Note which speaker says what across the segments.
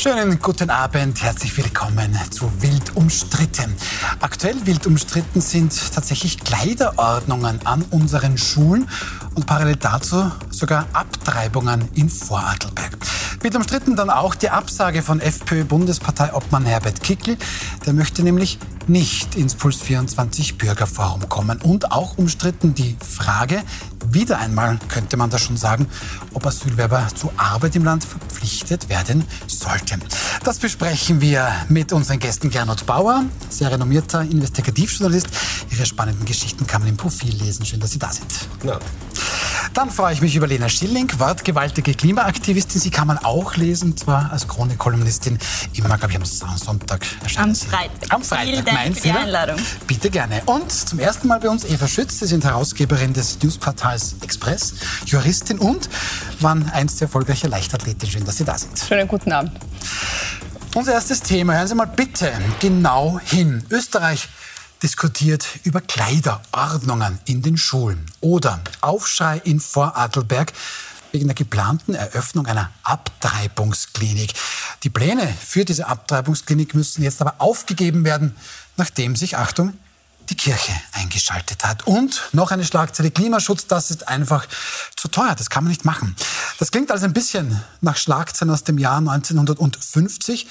Speaker 1: Schönen guten Abend, herzlich willkommen zu Wild umstritten. Aktuell wild umstritten sind tatsächlich Kleiderordnungen an unseren Schulen und parallel dazu sogar Abtreibungen in Vorarlberg. Wild umstritten dann auch die Absage von FPÖ-Bundesparteiobmann Herbert Kickl. Der möchte nämlich nicht ins Puls 24 Bürgerforum kommen. Und auch umstritten die Frage, wieder einmal könnte man das schon sagen, ob Asylwerber zur Arbeit im Land verpflichtet werden sollten. Das besprechen wir mit unseren Gästen Gernot Bauer, sehr renommierter Investigativjournalist. Ihre spannenden Geschichten kann man im Profil lesen. Schön, dass Sie da sind. Ja. Dann freue ich mich über Lena Schilling, wortgewaltige Klimaaktivistin. Sie kann man auch lesen, zwar als Chronikkolumnistin, immer, glaube ich, am Sonntag
Speaker 2: erscheinen. Am Freitag.
Speaker 1: Am Freitag, Vielen
Speaker 2: Dank für die Einladung.
Speaker 1: Bitte gerne. Und zum ersten Mal bei uns Eva Schütz. Sie sind Herausgeberin des Newsportals Express, Juristin und waren einst erfolgreiche Leichtathletin. Schön, dass Sie da sind.
Speaker 3: Schönen guten Abend.
Speaker 1: Unser erstes Thema. Hören Sie mal bitte genau hin. Österreich diskutiert über Kleiderordnungen in den Schulen oder Aufschrei in Vorarlberg wegen der geplanten Eröffnung einer Abtreibungsklinik. Die Pläne für diese Abtreibungsklinik müssen jetzt aber aufgegeben werden, nachdem sich, Achtung, die Kirche eingeschaltet hat. Und noch eine Schlagzeile Klimaschutz, das ist einfach zu teuer, das kann man nicht machen. Das klingt also ein bisschen nach Schlagzeilen aus dem Jahr 1950.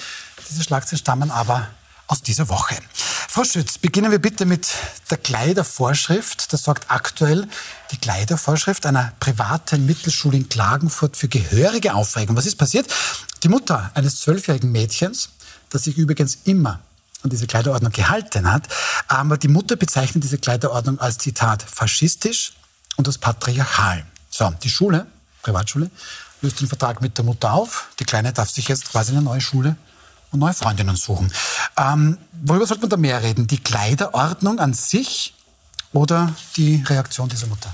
Speaker 1: Diese Schlagzeilen stammen aber aus dieser Woche. Frau Schütz, beginnen wir bitte mit der Kleidervorschrift. Das sorgt aktuell die Kleidervorschrift einer privaten Mittelschule in Klagenfurt für gehörige Aufregung. Was ist passiert? Die Mutter eines zwölfjährigen Mädchens, das sich übrigens immer an diese Kleiderordnung gehalten hat, aber die Mutter bezeichnet diese Kleiderordnung als Zitat faschistisch und als patriarchal. So, die Schule, Privatschule, löst den Vertrag mit der Mutter auf. Die Kleine darf sich jetzt quasi eine neue Schule und neue Freundinnen suchen. Ähm, worüber sollte man da mehr reden? Die Kleiderordnung an sich oder die Reaktion dieser Mutter?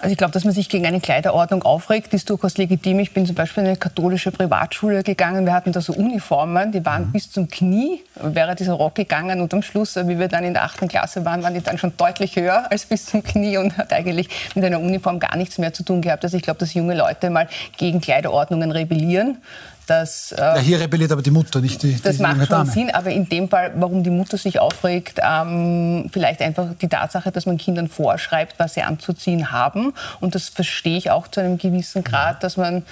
Speaker 3: Also ich glaube, dass man sich gegen eine Kleiderordnung aufregt, ist durchaus legitim. Ich bin zum Beispiel in eine katholische Privatschule gegangen. Wir hatten da so Uniformen, die waren mhm. bis zum Knie, wäre dieser Rock gegangen. Und am Schluss, wie wir dann in der achten Klasse waren, waren die dann schon deutlich höher als bis zum Knie und hat eigentlich mit einer Uniform gar nichts mehr zu tun gehabt. Also ich glaube, dass junge Leute mal gegen Kleiderordnungen rebellieren dass...
Speaker 1: Äh, ja, hier rebelliert aber die Mutter, nicht die,
Speaker 3: Das
Speaker 1: die
Speaker 3: macht schon Dame. Sinn, aber in dem Fall, warum die Mutter sich aufregt, ähm, vielleicht einfach die Tatsache, dass man Kindern vorschreibt, was sie anzuziehen haben. Und das verstehe ich auch zu einem gewissen Grad, dass man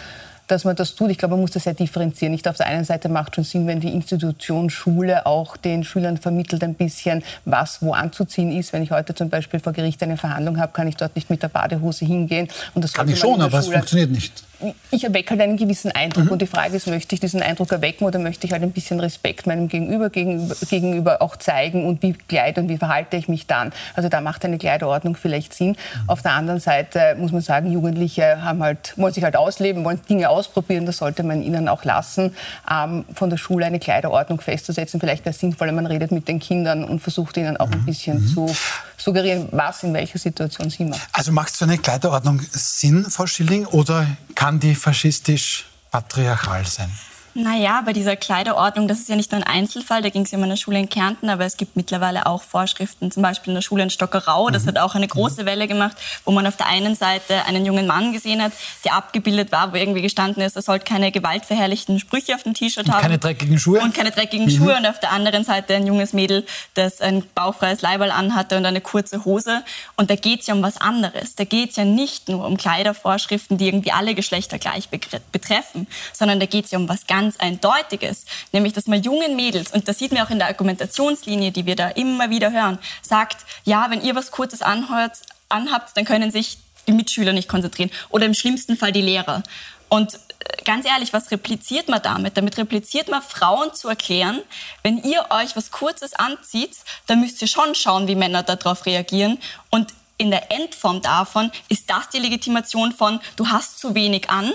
Speaker 3: dass man das tut. Ich glaube, man muss das sehr differenzieren. Nicht auf der einen Seite macht schon Sinn, wenn die Institution Schule auch den Schülern vermittelt ein bisschen, was wo anzuziehen ist. Wenn ich heute zum Beispiel vor Gericht eine Verhandlung habe, kann ich dort nicht mit der Badehose hingehen.
Speaker 1: Und das kann ich schon, aber es funktioniert nicht
Speaker 3: ich erwecke halt einen gewissen Eindruck. Mhm. Und die Frage ist, möchte ich diesen Eindruck erwecken oder möchte ich halt ein bisschen Respekt meinem Gegenüber, gegenüber, gegenüber auch zeigen und wie kleide und wie verhalte ich mich dann? Also da macht eine Kleiderordnung vielleicht Sinn. Mhm. Auf der anderen Seite muss man sagen, Jugendliche haben halt, wollen sich halt ausleben, wollen Dinge ausprobieren. Das sollte man ihnen auch lassen. Ähm, von der Schule eine Kleiderordnung festzusetzen, vielleicht wäre sinnvoller, man redet mit den Kindern und versucht ihnen auch ein mhm. bisschen mhm. zu suggerieren, was in welcher Situation sie machen.
Speaker 1: Also macht so eine Kleiderordnung Sinn, Frau Schilling, oder kann die faschistisch patriarchal sein?
Speaker 2: Naja, bei dieser Kleiderordnung, das ist ja nicht nur ein Einzelfall, da ging es ja um eine Schule in Kärnten, aber es gibt mittlerweile auch Vorschriften, zum Beispiel in der Schule in Stockerau, das mhm. hat auch eine große Welle gemacht, wo man auf der einen Seite einen jungen Mann gesehen hat, der abgebildet war, wo irgendwie gestanden ist, er sollte keine gewaltverherrlichten Sprüche auf dem T-Shirt haben.
Speaker 1: Keine dreckigen Schuhe.
Speaker 2: Und keine dreckigen mhm. Schuhe. Und auf der anderen Seite ein junges Mädel, das ein bauchfreies Leiberl anhatte und eine kurze Hose. Und da geht es ja um was anderes. Da geht es ja nicht nur um Kleidervorschriften, die irgendwie alle Geschlechter gleich betreffen, sondern da geht es ja um was ganz ganz Eindeutiges, nämlich dass man jungen Mädels, und das sieht man auch in der Argumentationslinie, die wir da immer wieder hören, sagt, ja, wenn ihr was Kurzes anhört, anhabt, dann können sich die Mitschüler nicht konzentrieren oder im schlimmsten Fall die Lehrer. Und äh, ganz ehrlich, was repliziert man damit? Damit repliziert man Frauen zu erklären, wenn ihr euch was Kurzes anzieht, dann müsst ihr schon schauen, wie Männer darauf reagieren. Und in der Endform davon ist das die Legitimation von, du hast zu wenig an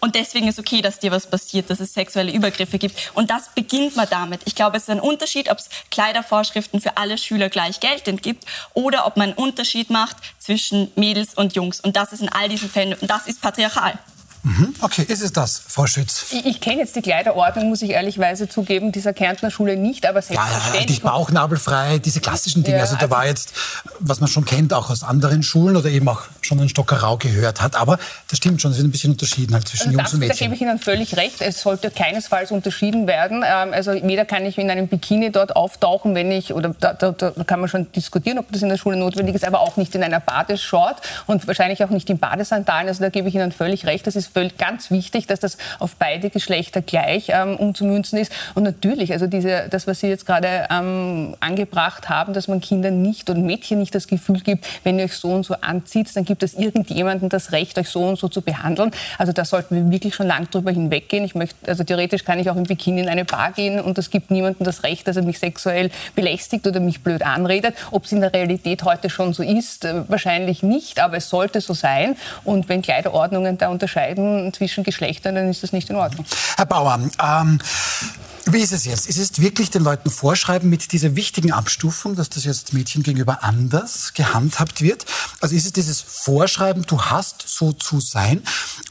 Speaker 2: und deswegen ist okay, dass dir was passiert, dass es sexuelle Übergriffe gibt. Und das beginnt man damit. Ich glaube, es ist ein Unterschied, ob es Kleidervorschriften für alle Schüler gleich geltend gibt oder ob man einen Unterschied macht zwischen Mädels und Jungs. Und das ist in all diesen Fällen, und das ist patriarchal.
Speaker 1: Mhm. Okay, ist es das, Frau Schütz?
Speaker 3: Ich, ich kenne jetzt die Kleiderordnung, muss ich ehrlichweise zugeben, dieser Kärntner Schule nicht, aber
Speaker 1: selbstverständlich. Ja, die bauchnabelfrei, diese klassischen Dinge. Ja, also da also war jetzt, was man schon kennt, auch aus anderen Schulen oder eben auch schon einen Stockerau gehört hat. Aber das stimmt schon, es wird ein bisschen unterschieden halt zwischen also Jungs und Mädchen.
Speaker 3: Da gebe ich Ihnen völlig recht. Es sollte keinesfalls unterschieden werden. Ähm, also weder kann ich in einem Bikini dort auftauchen, wenn ich, oder da, da, da kann man schon diskutieren, ob das in der Schule notwendig ist, aber auch nicht in einer Badeshort und wahrscheinlich auch nicht in Badesandalen. Also da gebe ich Ihnen völlig recht. Das ist völlig ganz wichtig, dass das auf beide Geschlechter gleich ähm, umzumünzen ist. Und natürlich, also diese, das, was Sie jetzt gerade ähm, angebracht haben, dass man Kindern nicht und Mädchen nicht das Gefühl gibt, wenn ihr euch so und so anzieht, dann gibt es irgendjemandem das Recht, euch so und so zu behandeln. Also da sollten wir wirklich schon lang drüber hinweggehen. Ich möchte, also theoretisch kann ich auch im Bikini in eine Bar gehen und es gibt niemandem das Recht, dass er mich sexuell belästigt oder mich blöd anredet. Ob es in der Realität heute schon so ist, äh, wahrscheinlich nicht, aber es sollte so sein. Und wenn Kleiderordnungen da unterscheiden zwischen Geschlechtern, dann ist das nicht in Ordnung.
Speaker 1: Herr Bauer, ähm, wie ist es jetzt? Ist es wirklich den Leuten vorschreiben mit dieser wichtigen Abstufung, dass das jetzt Mädchen gegenüber anders gehandhabt wird? Also ist es dieses Vorschreiben, du hast so zu sein?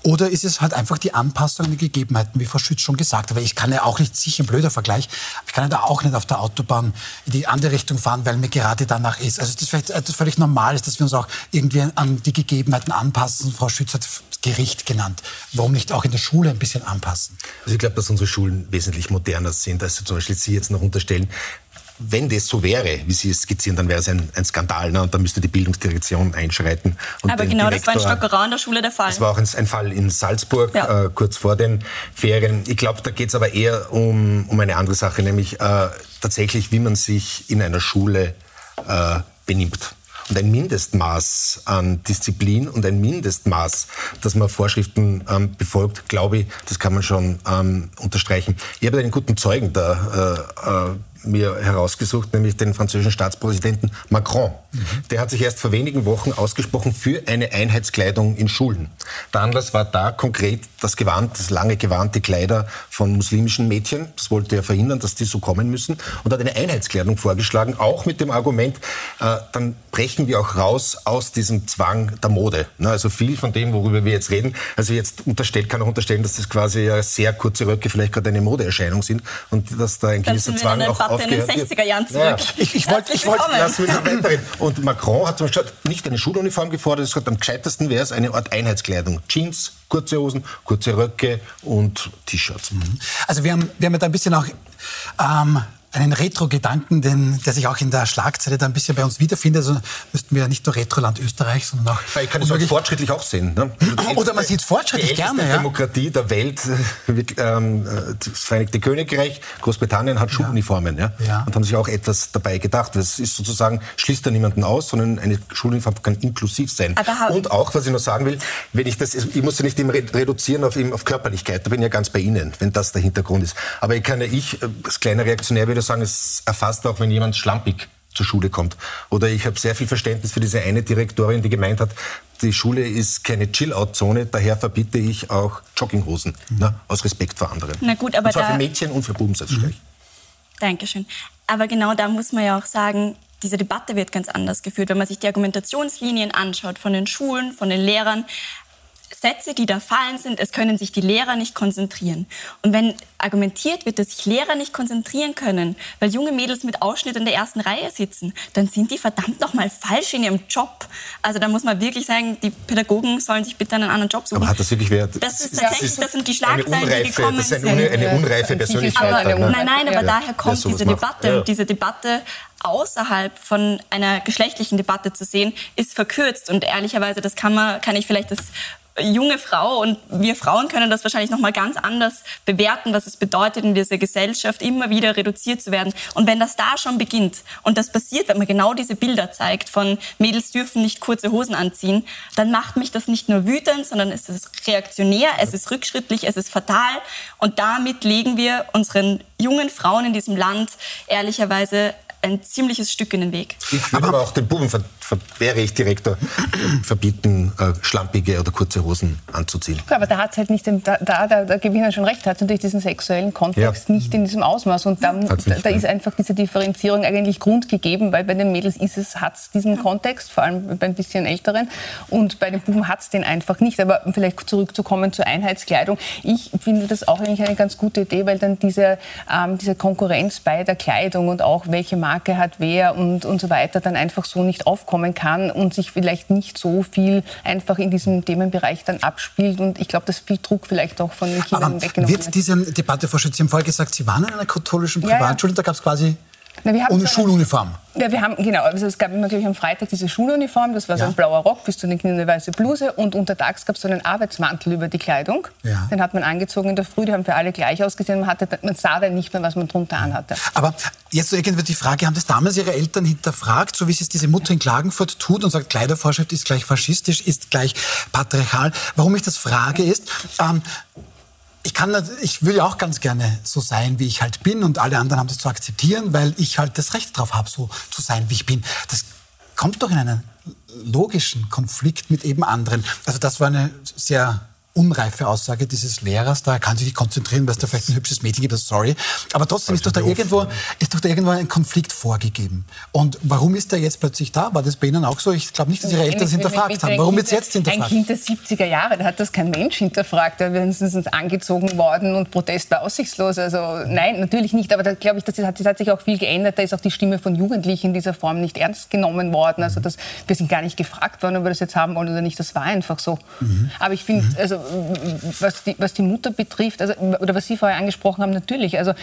Speaker 1: Oder ist es halt einfach die Anpassung an die Gegebenheiten, wie Frau Schütz schon gesagt hat? Weil ich kann ja auch nicht, sicher ein blöder Vergleich, ich kann ja da auch nicht auf der Autobahn in die andere Richtung fahren, weil mir gerade danach ist. Also ist das vielleicht etwas völlig normal ist, dass wir uns auch irgendwie an die Gegebenheiten anpassen. Frau Schütz hat Gericht genannt. Warum nicht auch in der Schule ein bisschen anpassen?
Speaker 4: Also ich glaube, dass unsere Schulen wesentlich moderner sind, als zum Beispiel Sie jetzt noch unterstellen. Wenn das so wäre, wie Sie es skizzieren, dann wäre es ein, ein Skandal ne? und dann müsste die Bildungsdirektion einschreiten.
Speaker 2: Aber genau Direktor, das war in Stockerau in der Schule der Fall.
Speaker 4: Das war auch ein, ein Fall in Salzburg, ja. äh, kurz vor den Ferien. Ich glaube, da geht es aber eher um, um eine andere Sache, nämlich äh, tatsächlich, wie man sich in einer Schule äh, benimmt. Und ein Mindestmaß an Disziplin und ein Mindestmaß, dass man Vorschriften ähm, befolgt, glaube ich, das kann man schon ähm, unterstreichen. Ich habe einen guten Zeugen da äh, äh, mir herausgesucht, nämlich den französischen Staatspräsidenten Macron. Mhm. Der hat sich erst vor wenigen Wochen ausgesprochen für eine Einheitskleidung in Schulen. Der Anlass war da konkret das Gewand, das lange Gewand, die Kleider von muslimischen Mädchen. Das wollte er verhindern, dass die so kommen müssen. Und hat eine Einheitskleidung vorgeschlagen, auch mit dem Argument, äh, dann brechen wir auch raus aus diesem Zwang der Mode. Ne, also viel von dem, worüber wir jetzt reden, also jetzt unterstellt, kann auch unterstellen, dass das quasi ja sehr kurze Röcke vielleicht gerade eine Modeerscheinung sind und dass da ein gewisser Zwang auch
Speaker 2: Debatte in den 60er Jahren zurück. Ja.
Speaker 1: Ich, ich wollte ich wollt, lass
Speaker 4: mich weiterreden. Und Macron hat zum Beispiel nicht eine Schuluniform gefordert, er hat am gescheitesten wäre es eine Art Einheitskleidung. Jeans, kurze Hosen, kurze Röcke und T-Shirts. Mhm.
Speaker 1: Also wir haben, wir haben da ein bisschen auch ähm, einen Retro-Gedanken, der sich auch in der Schlagzeile da ein bisschen bei uns wiederfindet. Also müssten wir nicht nur Retroland Österreich, sondern auch...
Speaker 4: ich kann es auch fortschrittlich auch sehen. Ne?
Speaker 1: Oder man sieht es fortschrittlich gerne.
Speaker 4: Die ja. Demokratie der Welt, äh, ähm, das Vereinigte Königreich, Großbritannien hat Schuluniformen. Ja. ja. Und haben sich auch etwas dabei gedacht. Das ist sozusagen, schließt da niemanden aus, sondern eine Schuluniform kann inklusiv sein. Und auch, was ich noch sagen will, wenn ich das, ich muss ja nicht immer reduzieren auf, auf Körperlichkeit, da bin ich ja ganz bei Ihnen, wenn das der Hintergrund ist. Aber ich kann ja ich, äh, als kleiner Reaktionär würde sagen, es erfasst auch, wenn jemand schlampig zur Schule kommt. Oder ich habe sehr viel Verständnis für diese eine Direktorin, die gemeint hat, die Schule ist keine Chill-Out-Zone, daher verbiete ich auch Jogginghosen, mhm. ne, aus Respekt vor anderen.
Speaker 2: Na gut, aber und
Speaker 4: zwar da, für Mädchen und für Buben selbstverständlich.
Speaker 2: Mhm. Dankeschön. Aber genau da muss man ja auch sagen, diese Debatte wird ganz anders geführt. Wenn man sich die Argumentationslinien anschaut von den Schulen, von den Lehrern, Sätze, die da fallen sind, es können sich die Lehrer nicht konzentrieren. Und wenn argumentiert wird, dass sich Lehrer nicht konzentrieren können, weil junge Mädels mit Ausschnitt in der ersten Reihe sitzen, dann sind die verdammt noch mal falsch in ihrem Job. Also da muss man wirklich sagen, die Pädagogen sollen sich bitte einen anderen Job suchen.
Speaker 4: Aber hat das wirklich Wert?
Speaker 2: Das ist tatsächlich, das, sind die Schlagzeilen,
Speaker 4: unreife,
Speaker 2: die gekommen
Speaker 4: sind. Das ist eine, eine unreife Persönlichkeit.
Speaker 2: Aber, nein, nein, aber daher kommt diese Debatte. Ja. Und diese Debatte außerhalb von einer geschlechtlichen Debatte zu sehen, ist verkürzt. Und ehrlicherweise, das kann man, kann ich vielleicht das junge Frau und wir Frauen können das wahrscheinlich noch mal ganz anders bewerten, was es bedeutet in dieser Gesellschaft immer wieder reduziert zu werden. Und wenn das da schon beginnt und das passiert, wenn man genau diese Bilder zeigt von Mädels dürfen nicht kurze Hosen anziehen, dann macht mich das nicht nur wütend, sondern es ist reaktionär, es ist rückschrittlich, es ist fatal und damit legen wir unseren jungen Frauen in diesem Land ehrlicherweise ein ziemliches Stück in den Weg.
Speaker 4: Ich würde aber, aber auch den Buben, wäre ich Direktor, verbieten, äh, schlampige oder kurze Hosen anzuziehen.
Speaker 3: Ja, aber da hat es halt nicht, den, da, da, da, da gebe ich Ihnen schon recht, hat es natürlich diesen sexuellen Kontext ja. nicht in diesem Ausmaß. Und da, da, da ist einfach diese Differenzierung eigentlich grundgegeben, weil bei den Mädels ist es, hat es diesen Kontext, vor allem bei ein bisschen älteren. Und bei den Buben hat es den einfach nicht. Aber vielleicht zurückzukommen zur Einheitskleidung. Ich finde das auch eigentlich eine ganz gute Idee, weil dann diese, ähm, diese Konkurrenz bei der Kleidung und auch welche Marke hat, wer und, und so weiter, dann einfach so nicht aufkommen kann und sich vielleicht nicht so viel einfach in diesem Themenbereich dann abspielt. Und ich glaube, dass viel Druck vielleicht auch von den Kindern
Speaker 1: Aber
Speaker 3: weggenommen
Speaker 1: wird diese Debatte, Frau Schütz, Sie haben vorher gesagt, Sie waren in einer katholischen Privatschule, ja, ja. da gab es quasi na, ohne so Schuluniform.
Speaker 3: Ja, wir haben, genau, also es gab immer, glaube ich, am Freitag diese Schuluniform, das war so ja. ein blauer Rock bis zu den Kindern eine weiße Bluse und untertags gab es so einen Arbeitsmantel über die Kleidung. Ja. Den hat man angezogen in der Früh, die haben für alle gleich ausgesehen, man, hatte, man sah dann nicht mehr, was man drunter anhatte.
Speaker 1: Aber jetzt so irgendwie die Frage, haben das damals Ihre Eltern hinterfragt, so wie es diese Mutter in Klagenfurt tut und sagt, Kleidervorschrift ist gleich faschistisch, ist gleich patriarchal. Warum ich das frage ist, ähm, ich kann, ich will ja auch ganz gerne so sein, wie ich halt bin und alle anderen haben das zu akzeptieren, weil ich halt das Recht darauf habe, so zu sein, wie ich bin. Das kommt doch in einen logischen Konflikt mit eben anderen. Also das war eine sehr unreife Aussage dieses Lehrers, da kann sich nicht konzentrieren, weil es da vielleicht ein hübsches Mädchen gibt, sorry. Aber trotzdem ist doch, da irgendwo, ist doch da irgendwo ein Konflikt vorgegeben. Und warum ist der jetzt plötzlich da? War das bei Ihnen auch so? Ich glaube nicht, dass Ihre Eltern es hinterfragt haben. Warum wird es jetzt hinterfragt?
Speaker 3: Ein Kind der 70er Jahre, da hat das kein Mensch hinterfragt. Da wären sie angezogen worden und Protest war aussichtslos. Also nein, natürlich nicht. Aber da glaube ich, das hat, das hat sich auch viel geändert. Da ist auch die Stimme von Jugendlichen in dieser Form nicht ernst genommen worden. Also das, wir sind gar nicht gefragt worden, ob wir das jetzt haben wollen oder nicht. Das war einfach so. Mhm. Aber ich finde, mhm. also was die, was die Mutter betrifft, also, oder was Sie vorher angesprochen haben, natürlich. Also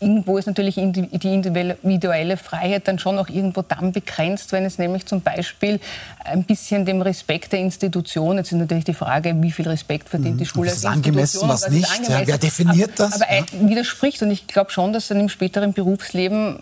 Speaker 3: irgendwo ist natürlich die individuelle Freiheit dann schon auch irgendwo dann begrenzt, wenn es nämlich zum Beispiel ein bisschen dem Respekt der Institution, jetzt ist natürlich die Frage, wie viel Respekt verdient die mhm. Schule
Speaker 1: als Institution. Was, was nicht? Angemessen. Ja, wer definiert das?
Speaker 3: Aber, aber ja. widerspricht und ich glaube schon, dass dann im späteren Berufsleben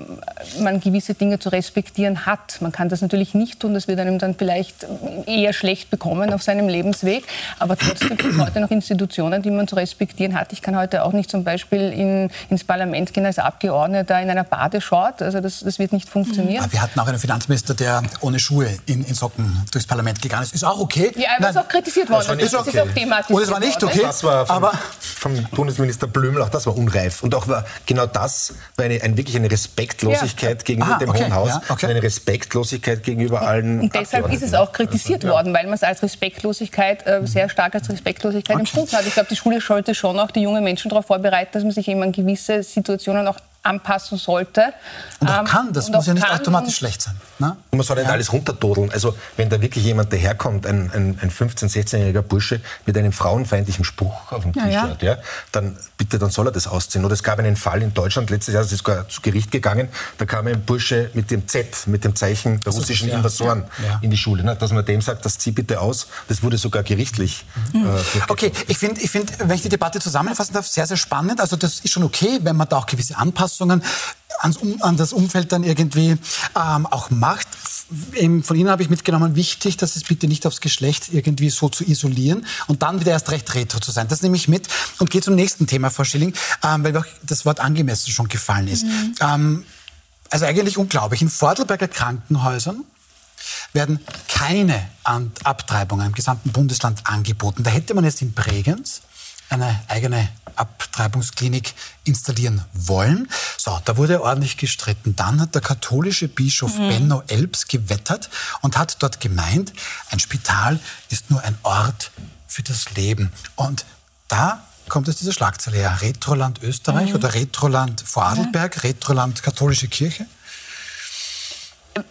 Speaker 3: man gewisse Dinge zu respektieren hat. Man kann das natürlich nicht tun, das wird einem dann vielleicht eher schlecht bekommen auf seinem Lebensweg, aber trotzdem heute noch Institutionen, die man zu respektieren hat. Ich kann heute auch nicht zum Beispiel in, ins Parlament gehen als Abgeordneter in einer Badeshort. Also das, das wird nicht funktionieren.
Speaker 1: Aber wir hatten auch einen Finanzminister, der ohne Schuhe in, in Socken durchs Parlament gegangen ist. Ist auch okay.
Speaker 3: Ja, er ist auch kritisiert worden. Das,
Speaker 1: ist, okay. ist auch thematisiert Und es war nicht okay.
Speaker 4: Das war vom, aber vom Bundesminister Blümel auch, das war unreif. Und auch war, genau das war eine, ein, wirklich eine Respektlosigkeit ja. gegenüber Aha, dem okay. Hohen Haus. Ja, okay. Eine Respektlosigkeit gegenüber allen
Speaker 3: Und deshalb ist es auch kritisiert worden, weil man es als Respektlosigkeit, äh, sehr stark als Respektlosigkeit empfunden hat. Ich glaube, die Schule sollte schon auch die jungen Menschen darauf vorbereiten, dass man sich eben an gewisse Situationen auch anpassen sollte.
Speaker 1: Und auch ähm, kann, das muss ja nicht automatisch schlecht sein.
Speaker 4: Ne? Man soll nicht ja. alles runtertodeln. Also wenn da wirklich jemand daherkommt, ein, ein, ein 15-, 16-jähriger Bursche mit einem frauenfeindlichen Spruch auf dem T-Shirt, ja, ja. dann bitte, dann soll er das ausziehen. Oder es gab einen Fall in Deutschland, letztes Jahr, das ist sogar zu Gericht gegangen, da kam ein Bursche mit dem Z, mit dem Zeichen der russischen ja, Invasoren in die Schule. Ne? Dass man dem sagt, das zieh bitte aus, das wurde sogar gerichtlich.
Speaker 1: Mhm. Äh, okay, ich finde, ich find, wenn ich die Debatte zusammenfassen darf, sehr, sehr spannend. Also das ist schon okay, wenn man da auch gewisse Anpassungen Anpassungen ans, an das Umfeld dann irgendwie ähm, auch macht. Von Ihnen habe ich mitgenommen, wichtig, dass es bitte nicht aufs Geschlecht irgendwie so zu isolieren und dann wieder erst recht retro zu sein. Das nehme ich mit und gehe zum nächsten Thema, Frau Schilling, ähm, weil auch das Wort angemessen schon gefallen ist. Mhm. Ähm, also eigentlich unglaublich. In Vordelberger Krankenhäusern werden keine Abtreibungen im gesamten Bundesland angeboten. Da hätte man jetzt in Bregenz eine eigene Abtreibungsklinik installieren wollen. So, da wurde ordentlich gestritten. Dann hat der katholische Bischof mhm. Benno Elbs gewettert und hat dort gemeint, ein Spital ist nur ein Ort für das Leben. Und da kommt es diese Schlagzeile her. Retroland Österreich mhm. oder Retroland Vorarlberg, ja. Retroland katholische Kirche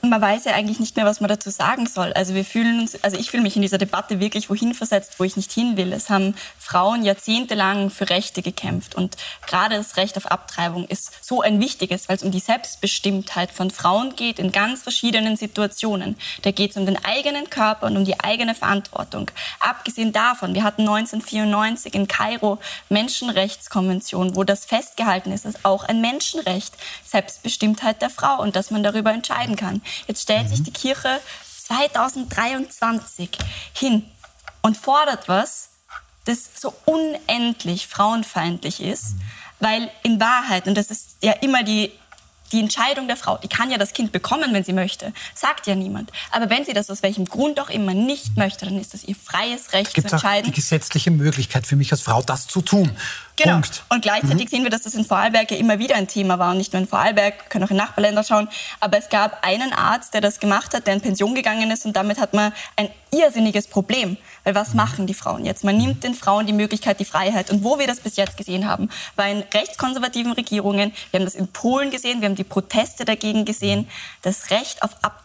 Speaker 2: man weiß ja eigentlich nicht mehr, was man dazu sagen soll. Also wir fühlen uns, also ich fühle mich in dieser Debatte wirklich wohin versetzt, wo ich nicht hin will. Es haben Frauen jahrzehntelang für Rechte gekämpft und gerade das Recht auf Abtreibung ist so ein wichtiges, weil es um die Selbstbestimmtheit von Frauen geht in ganz verschiedenen Situationen. Da geht es um den eigenen Körper und um die eigene Verantwortung. Abgesehen davon, wir hatten 1994 in Kairo Menschenrechtskonvention, wo das festgehalten ist, dass auch ein Menschenrecht Selbstbestimmtheit der Frau und dass man darüber entscheiden kann kann. Jetzt stellt mhm. sich die Kirche 2023 hin und fordert was, das so unendlich frauenfeindlich ist, mhm. weil in Wahrheit, und das ist ja immer die die Entscheidung der Frau, die kann ja das Kind bekommen, wenn sie möchte, sagt ja niemand. Aber wenn sie das aus welchem Grund auch immer nicht möchte, dann ist das ihr freies Recht
Speaker 1: Gibt
Speaker 2: zu entscheiden.
Speaker 1: Gibt die gesetzliche Möglichkeit für mich als Frau, das zu tun?
Speaker 2: Genau. Punkt. Und gleichzeitig mhm. sehen wir, dass das in Vorarlberg ja immer wieder ein Thema war und nicht nur in Vorarlberg, können auch in Nachbarländer schauen. Aber es gab einen Arzt, der das gemacht hat, der in Pension gegangen ist und damit hat man ein irrsinniges Problem. Weil was machen die Frauen jetzt? Man nimmt den Frauen die Möglichkeit, die Freiheit. Und wo wir das bis jetzt gesehen haben, war in rechtskonservativen Regierungen. Wir haben das in Polen gesehen, wir haben die Proteste dagegen gesehen. Das Recht auf Abtreibung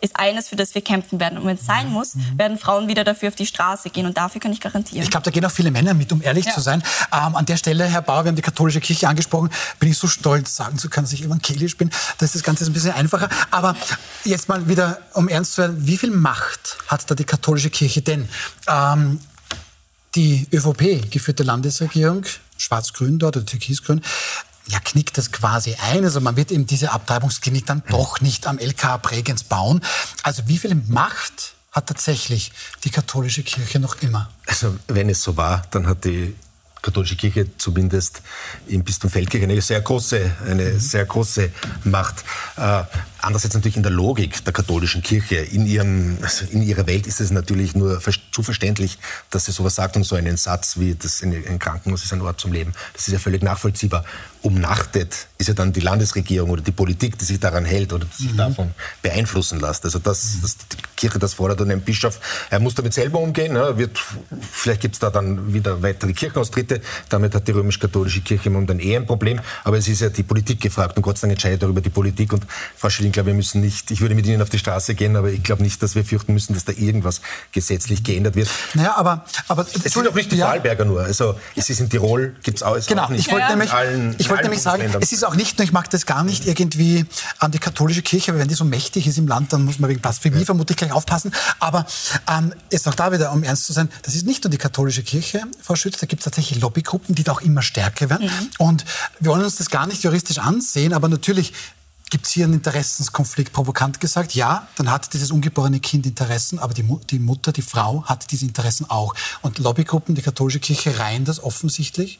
Speaker 2: ist eines, für das wir kämpfen werden. Und wenn es sein muss, werden Frauen wieder dafür auf die Straße gehen. Und dafür kann ich garantieren.
Speaker 1: Ich glaube, da gehen auch viele Männer mit, um ehrlich ja. zu sein. Ähm, an der Stelle, Herr Bauer, wir haben die katholische Kirche angesprochen. Bin ich so stolz, sagen zu können, dass ich evangelisch bin. Da ist das Ganze ein bisschen einfacher. Aber jetzt mal wieder, um ernst zu werden, wie viel Macht hat da die katholische Kirche? Denn ähm, die ÖVP geführte Landesregierung, schwarz-grün dort oder türkis-grün, ja, knickt das quasi ein. Also man wird eben diese Abtreibungsklinik dann doch nicht am LK Bregenz bauen. Also wie viel Macht hat tatsächlich die katholische Kirche noch immer?
Speaker 4: Also wenn es so war, dann hat die katholische Kirche zumindest im Bistum Feldkirch eine sehr große, eine mhm. sehr große Macht. Äh, andererseits natürlich in der Logik der katholischen Kirche, in, ihrem, also in ihrer Welt ist es natürlich nur zu verständlich, dass sie sowas sagt und so einen Satz wie, das ein Krankenhaus ist ein Ort zum Leben. Das ist ja völlig nachvollziehbar. Umnachtet ist ja dann die Landesregierung oder die Politik, die sich daran hält oder sich mhm. davon beeinflussen lässt. Also dass, dass die Kirche das fordert und ein Bischof, er muss damit selber umgehen. Ne? Wird, vielleicht gibt es da dann wieder weitere Kirchenaustritte. Damit hat die römisch-katholische Kirche momentan eh ein Problem. Aber es ist ja die Politik gefragt und Gott sei Dank entscheidet darüber die Politik. Und Frau Schilling, glaube, wir müssen nicht, ich würde mit Ihnen auf die Straße gehen, aber ich glaube nicht, dass wir fürchten müssen, dass da irgendwas gesetzlich geändert wird.
Speaker 1: Naja, aber, aber
Speaker 4: es sind auch nicht die ja. Vorarlberger nur. Also es ist in Tirol, gibt es auch,
Speaker 1: genau,
Speaker 4: auch nicht.
Speaker 1: Ich wollte nämlich, allen, ich wollte nämlich sagen, es ist auch nicht nur, ich mag das gar nicht irgendwie an die katholische Kirche, weil wenn die so mächtig ist im Land, dann muss man wegen Blasphemie ja. vermutlich gleich aufpassen. Aber ähm, jetzt auch da wieder, um ernst zu sein, das ist nicht nur die katholische Kirche, Frau Schütz, da gibt es tatsächlich Lobbygruppen, die da auch immer stärker werden. Mhm. Und wir wollen uns das gar nicht juristisch ansehen, aber natürlich Gibt es hier einen Interessenskonflikt, provokant gesagt? Ja, dann hat dieses ungeborene Kind Interessen, aber die, die, Mutter, die Frau hat diese Interessen auch. Und Lobbygruppen, die katholische Kirche reihen das offensichtlich.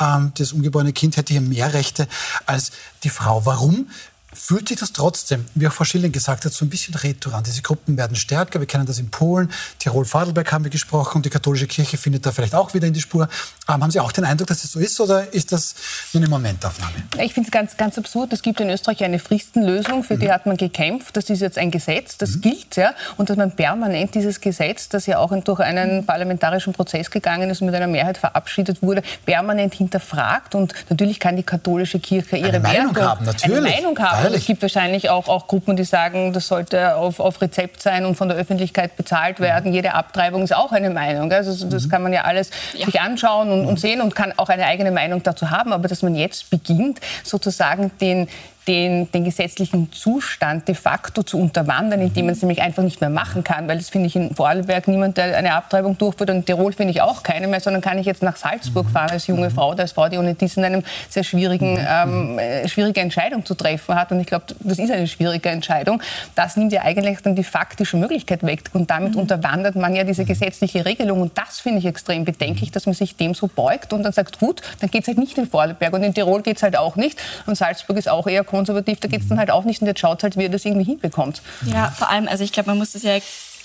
Speaker 1: Ähm, das ungeborene Kind hätte hier mehr Rechte als die Frau. Warum? Fühlt sich das trotzdem, wie auch Frau Schilling gesagt hat, so ein bisschen retro an. Diese Gruppen werden stärker. Wir kennen das in Polen. Tirol-Vorarlberg haben wir gesprochen. Die katholische Kirche findet da vielleicht auch wieder in die Spur. Ähm, haben Sie auch den Eindruck, dass es so ist oder ist das nur eine Momentaufnahme?
Speaker 3: Ich finde es ganz, ganz absurd. Es gibt in Österreich eine Fristenlösung, für mhm. die hat man gekämpft. Das ist jetzt ein Gesetz, das mhm. gilt. Ja, und dass man permanent dieses Gesetz, das ja auch durch einen parlamentarischen Prozess gegangen ist und mit einer Mehrheit verabschiedet wurde, permanent hinterfragt. Und natürlich kann die katholische Kirche ihre
Speaker 1: eine Meinung haben. Natürlich.
Speaker 3: Eine Meinung haben. Aber es gibt wahrscheinlich auch, auch Gruppen, die sagen, das sollte auf, auf Rezept sein und von der Öffentlichkeit bezahlt werden. Jede Abtreibung ist auch eine Meinung. Also das kann man ja alles ja. sich anschauen und, und sehen und kann auch eine eigene Meinung dazu haben. Aber dass man jetzt beginnt, sozusagen den den, den, gesetzlichen Zustand de facto zu unterwandern, indem man es nämlich einfach nicht mehr machen kann. Weil das finde ich in Vorarlberg niemand, der eine Abtreibung durchführt. Und in Tirol finde ich auch keine mehr, sondern kann ich jetzt nach Salzburg fahren als junge. Frau, als Frau, die ohne dies in einem sehr schwierigen, ähm, äh, schwierige Entscheidung zu treffen hat. Und ich glaube, das ist eine schwierige Entscheidung. Das nimmt ja eigentlich dann die faktische Möglichkeit weg. Und damit unterwandert man ja diese gesetzliche Regelung. Und das finde ich extrem bedenklich, dass man sich dem so beugt und dann sagt, gut, dann geht es halt nicht in Vorarlberg. Und in Tirol geht es halt auch nicht. Und Salzburg ist auch eher konservativ, da geht es dann halt auch nicht und jetzt schaut halt, wie er das irgendwie hinbekommt.
Speaker 2: Ja, vor allem, also ich glaube, man muss das ja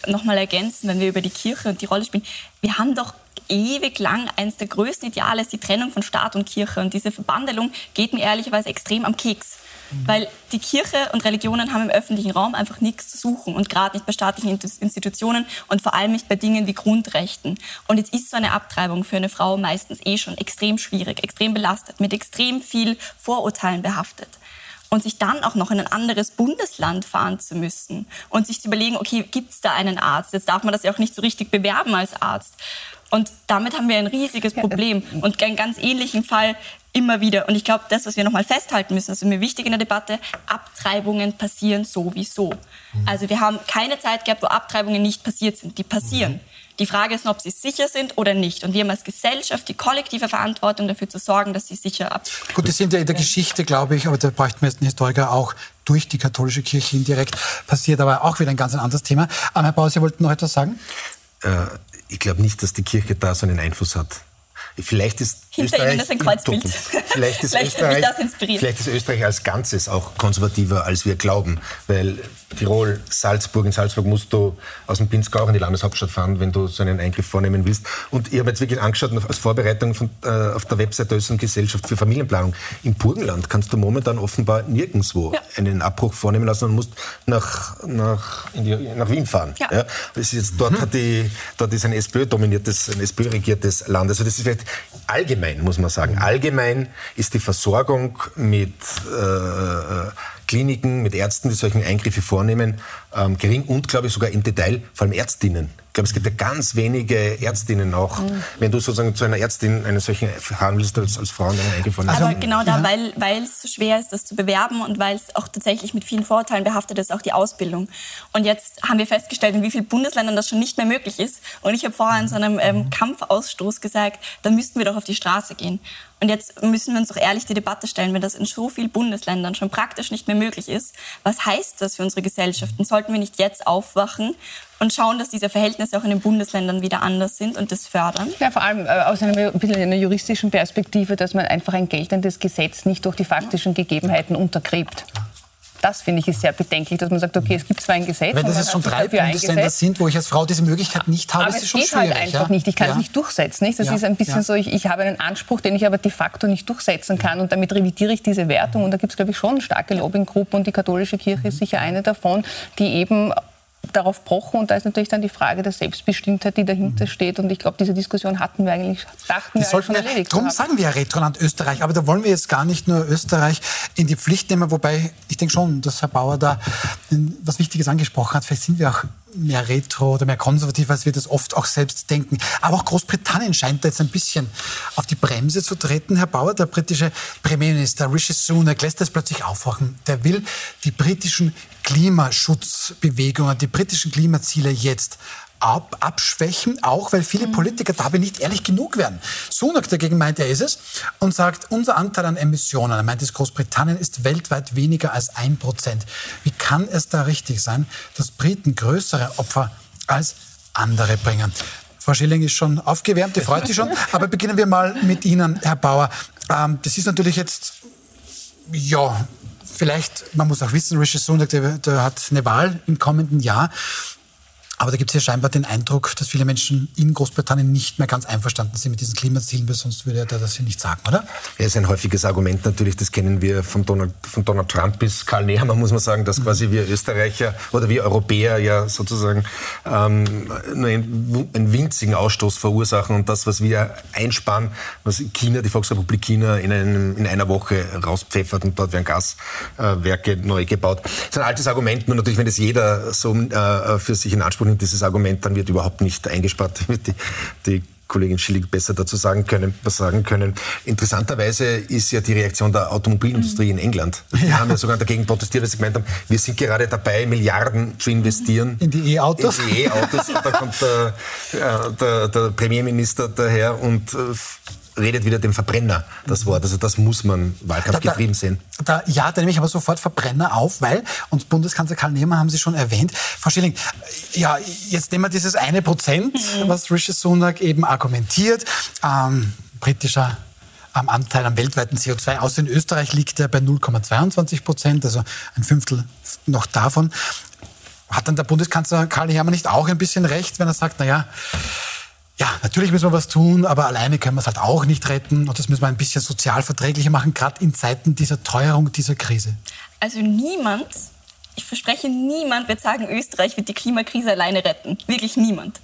Speaker 2: nochmal ergänzen, wenn wir über die Kirche und die Rolle spielen. Wir haben doch ewig lang eines der größten Ideale ist die Trennung von Staat und Kirche. Und diese Verbandelung geht mir ehrlicherweise extrem am Keks. Mhm. Weil die Kirche und Religionen haben im öffentlichen Raum einfach nichts zu suchen und gerade nicht bei staatlichen Institutionen und vor allem nicht bei Dingen wie Grundrechten. Und jetzt ist so eine Abtreibung für eine Frau meistens eh schon extrem schwierig, extrem belastet, mit extrem viel Vorurteilen behaftet und sich dann auch noch in ein anderes Bundesland fahren zu müssen und sich zu überlegen, okay, gibt es da einen Arzt? Jetzt darf man das ja auch nicht so richtig bewerben als Arzt. Und damit haben wir ein riesiges Problem. Und einen ganz ähnlichen Fall immer wieder. Und ich glaube, das, was wir nochmal festhalten müssen, das ist mir wichtig in der Debatte, Abtreibungen passieren sowieso. Mhm. Also wir haben keine Zeit gehabt, wo Abtreibungen nicht passiert sind. Die passieren. Die Frage ist, ob sie sicher sind oder nicht. Und wir haben als Gesellschaft die kollektive Verantwortung dafür zu sorgen, dass sie sicher ab.
Speaker 1: Gut, das sind ja in der Geschichte, glaube ich, aber da bräuchten wir jetzt einen Historiker auch durch die katholische Kirche indirekt passiert, aber auch wieder ein ganz anderes Thema. Herr Bauer, Sie wollten noch etwas sagen?
Speaker 4: Äh, ich glaube nicht, dass die Kirche da so einen Einfluss hat Vielleicht ist
Speaker 2: Hinter
Speaker 4: Österreich
Speaker 2: Ihnen ist ein Kreuzbild.
Speaker 4: Vielleicht ist,
Speaker 2: Vielleicht
Speaker 4: Österreich,
Speaker 2: das inspiriert.
Speaker 4: vielleicht ist Österreich als Ganzes auch konservativer, als wir glauben. Weil Tirol, Salzburg, in Salzburg musst du aus dem Pinzgau auch in die Landeshauptstadt fahren, wenn du so einen Eingriff vornehmen willst. Und ich habe jetzt wirklich angeschaut, als Vorbereitung von, äh, auf der Website der Österreichischen Gesellschaft für Familienplanung. Im Burgenland kannst du momentan offenbar nirgendwo ja. einen Abbruch vornehmen lassen und musst nach, nach, die, nach Wien fahren. Ja. ja. Das ist jetzt, dort, mhm. hat die, dort ist ein SPÖ-dominiertes, ein SPÖ-regiertes Land. Also das ist vielleicht allgemein, muss man sagen. Allgemein ist die Versorgung mit äh, Kliniken, mit Ärzten, die solchen Eingriffe vornehmen, ähm, gering und, glaube ich, sogar im Detail, vor allem Ärztinnen. Ich glaube, es gibt ja ganz wenige Ärztinnen auch. Mhm. Wenn du sozusagen zu einer Ärztin einen solchen haben willst als, als Frau, Eingriff
Speaker 2: vornehmen. Aber genau da, ja. weil, weil es so schwer ist, das zu bewerben und weil es auch tatsächlich mit vielen Vorteilen behaftet ist, auch die Ausbildung. Und jetzt haben wir festgestellt, in wie vielen Bundesländern das schon nicht mehr möglich ist. Und ich habe vorher in so einem ähm, Kampfausstoß gesagt, da müssten wir doch auf die Straße gehen. Und jetzt müssen wir uns doch ehrlich die Debatte stellen, wenn das in so vielen Bundesländern schon praktisch nicht mehr möglich ist. Was heißt das für unsere Gesellschaften? Sollten wir nicht jetzt aufwachen und schauen, dass diese Verhältnisse auch in den Bundesländern wieder anders sind und das fördern?
Speaker 3: Ja, vor allem äh, aus einer, ein bisschen einer juristischen Perspektive, dass man einfach ein geltendes Gesetz nicht durch die faktischen Gegebenheiten untergräbt das finde ich ist sehr bedenklich, dass man sagt, okay, es gibt zwar ein Gesetz.
Speaker 1: Wenn das jetzt schon drei Bundesländer sind, wo ich als Frau diese Möglichkeit nicht habe,
Speaker 3: aber ist es schon schwierig. halt einfach ja? nicht. Ich kann ja. es nicht durchsetzen. Nicht? Das ja. ist ein bisschen so, ich, ich, habe einen Anspruch, den ich aber de facto nicht durchsetzen kann und damit revidiere ich diese Wertung. Und da gibt es, glaube ich, schon starke Lobbyinggruppen und die katholische Kirche ist sicher eine davon, die eben darauf pochen. Und da ist natürlich dann die Frage der Selbstbestimmtheit, die dahinter steht. Und ich glaube, diese Diskussion hatten wir eigentlich, dachten
Speaker 1: wir, schon erledigt. Darum sagen wir ja Retroland Österreich. Aber da wollen wir jetzt gar nicht nur Österreich in die Pflicht nehmen. Wobei ich denke schon, dass Herr Bauer da was Wichtiges angesprochen hat. Vielleicht sind wir auch mehr retro oder mehr konservativ, als wir das oft auch selbst denken. Aber auch Großbritannien scheint da jetzt ein bisschen auf die Bremse zu treten. Herr Bauer, der britische Premierminister Rishi Sunak lässt das plötzlich aufwachen. Der will die britischen Klimaschutzbewegungen, die britischen Klimaziele jetzt ab, abschwächen, auch weil viele mhm. Politiker dabei nicht ehrlich genug werden. Sunak dagegen meint, er ist es und sagt, unser Anteil an Emissionen, er meint es, Großbritannien ist weltweit weniger als ein Prozent. Wie kann es da richtig sein, dass Briten größere Opfer als andere bringen? Frau Schilling ist schon aufgewärmt, die freut sich schon. Aber beginnen wir mal mit Ihnen, Herr Bauer. Ähm, das ist natürlich jetzt, ja, vielleicht, man muss auch wissen, Rishi Sunak, der, der hat eine Wahl im kommenden Jahr. Aber da gibt es ja scheinbar den Eindruck, dass viele Menschen in Großbritannien nicht mehr ganz einverstanden sind mit diesen Klimazielen, weil sonst würde er das hier nicht sagen, oder?
Speaker 4: Ja, ist ein häufiges Argument natürlich, das kennen wir von Donald, von Donald Trump bis Karl Nehammer, muss man sagen, dass mhm. quasi wir Österreicher oder wir Europäer ja sozusagen ähm, nur einen, einen, winzigen Ausstoß verursachen und das, was wir einsparen, was China, die Volksrepublik China in, einem, in einer Woche rauspfeffert und dort werden Gaswerke äh, neu gebaut. Das ist ein altes Argument, nur natürlich, wenn das jeder so äh, für sich in Anspruch nimmt, dieses Argument, dann wird überhaupt nicht eingespart, wird die, die Kollegin Schillig besser dazu sagen können, was sagen können. Interessanterweise ist ja die Reaktion der Automobilindustrie in England. Die ja. haben ja sogar dagegen protestiert, weil sie gemeint haben, wir sind gerade dabei, Milliarden zu investieren.
Speaker 1: In die E-Autos?
Speaker 4: In die E-Autos. da kommt der, äh, der, der Premierminister daher und äh, redet wieder dem Verbrenner das Wort. Also das muss man wahlkampfgetrieben sehen.
Speaker 1: Da, ja, da nehme ich aber sofort Verbrenner auf, weil, und Bundeskanzler Karl Nehmer haben Sie schon erwähnt, Frau Schilling, ja, jetzt nehmen wir dieses eine Prozent, mhm. was Rishi Sunak eben argumentiert, ähm, britischer am Anteil am weltweiten CO2 aus. In Österreich liegt er bei 0,22 Prozent, also ein Fünftel noch davon. Hat dann der Bundeskanzler Karl Hermann nicht auch ein bisschen recht, wenn er sagt, naja, ja, natürlich müssen wir was tun, aber alleine können wir es halt auch nicht retten. Und das müssen wir ein bisschen sozial verträglicher machen, gerade in Zeiten dieser Teuerung, dieser Krise.
Speaker 2: Also niemand, ich verspreche, niemand wird sagen, Österreich wird die Klimakrise alleine retten. Wirklich niemand.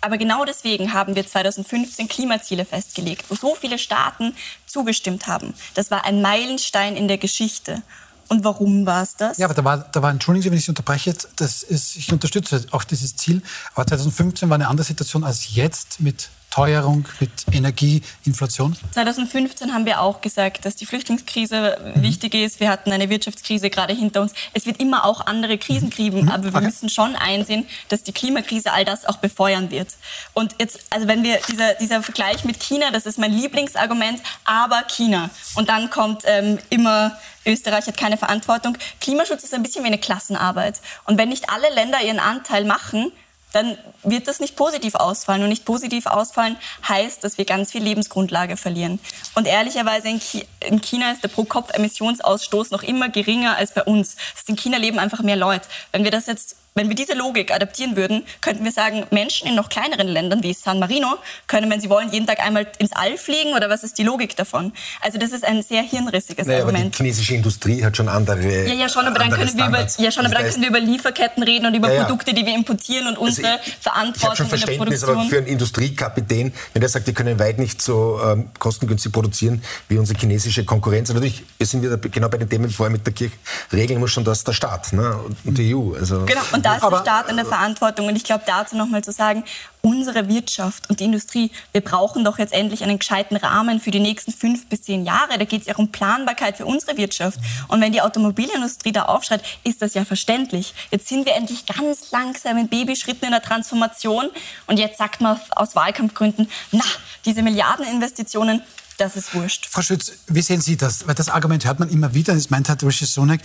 Speaker 2: Aber genau deswegen haben wir 2015 Klimaziele festgelegt, wo so viele Staaten zugestimmt haben. Das war ein Meilenstein in der Geschichte. Und warum war es das?
Speaker 1: Ja, aber da war, da war, entschuldigen Sie, wenn ich Sie unterbreche, das ist, ich unterstütze auch dieses Ziel, aber 2015 war eine andere Situation als jetzt mit Teuerung, mit Energie, Inflation?
Speaker 2: 2015 haben wir auch gesagt, dass die Flüchtlingskrise mhm. wichtig ist. Wir hatten eine Wirtschaftskrise gerade hinter uns. Es wird immer auch andere Krisen geben, mhm. aber wir okay. müssen schon einsehen, dass die Klimakrise all das auch befeuern wird. Und jetzt, also wenn wir dieser, dieser Vergleich mit China, das ist mein Lieblingsargument, aber China. Und dann kommt ähm, immer Österreich hat keine Verantwortung. Klimaschutz ist ein bisschen wie eine Klassenarbeit. Und wenn nicht alle Länder ihren Anteil machen, dann wird das nicht positiv ausfallen. Und nicht positiv ausfallen heißt, dass wir ganz viel Lebensgrundlage verlieren. Und ehrlicherweise in, China ist der Pro-Kopf-Emissionsausstoß noch immer geringer als bei uns. in China leben einfach mehr Leute. Wenn wir das jetzt wenn wir diese Logik adaptieren würden, könnten wir sagen, Menschen in noch kleineren Ländern wie San Marino können, wenn sie wollen, jeden Tag einmal ins All fliegen oder was ist die Logik davon? Also das ist ein sehr hirnrissiges naja, Argument.
Speaker 4: Aber die chinesische Industrie hat schon andere
Speaker 2: Ja, ja schon, aber dann können wir über, ja, schon, aber dann können wir über Lieferketten reden und über ja, ja. Produkte, die wir importieren und unsere also ich, Verantwortung ich schon
Speaker 4: Verständnis, aber für einen Industriekapitän, wenn der sagt, wir können weit nicht so ähm, kostengünstig produzieren wie unsere chinesische Konkurrenz. Und natürlich sind wir genau bei den Themen vorher mit der Kirche. Regeln muss schon das der Staat ne? und die EU.
Speaker 2: Also genau, und da ist Aber, der Staat in der Verantwortung. Und ich glaube, dazu nochmal zu sagen, unsere Wirtschaft und die Industrie, wir brauchen doch jetzt endlich einen gescheiten Rahmen für die nächsten fünf bis zehn Jahre. Da geht es ja um Planbarkeit für unsere Wirtschaft. Und wenn die Automobilindustrie da aufschreit, ist das ja verständlich. Jetzt sind wir endlich ganz langsam in Babyschritten in der Transformation. Und jetzt sagt man aus Wahlkampfgründen, na, diese Milliardeninvestitionen, das ist wurscht.
Speaker 1: Frau Schütz, wie sehen Sie das? Weil das Argument hört man immer wieder. Das meint Herr Rishi Sunak,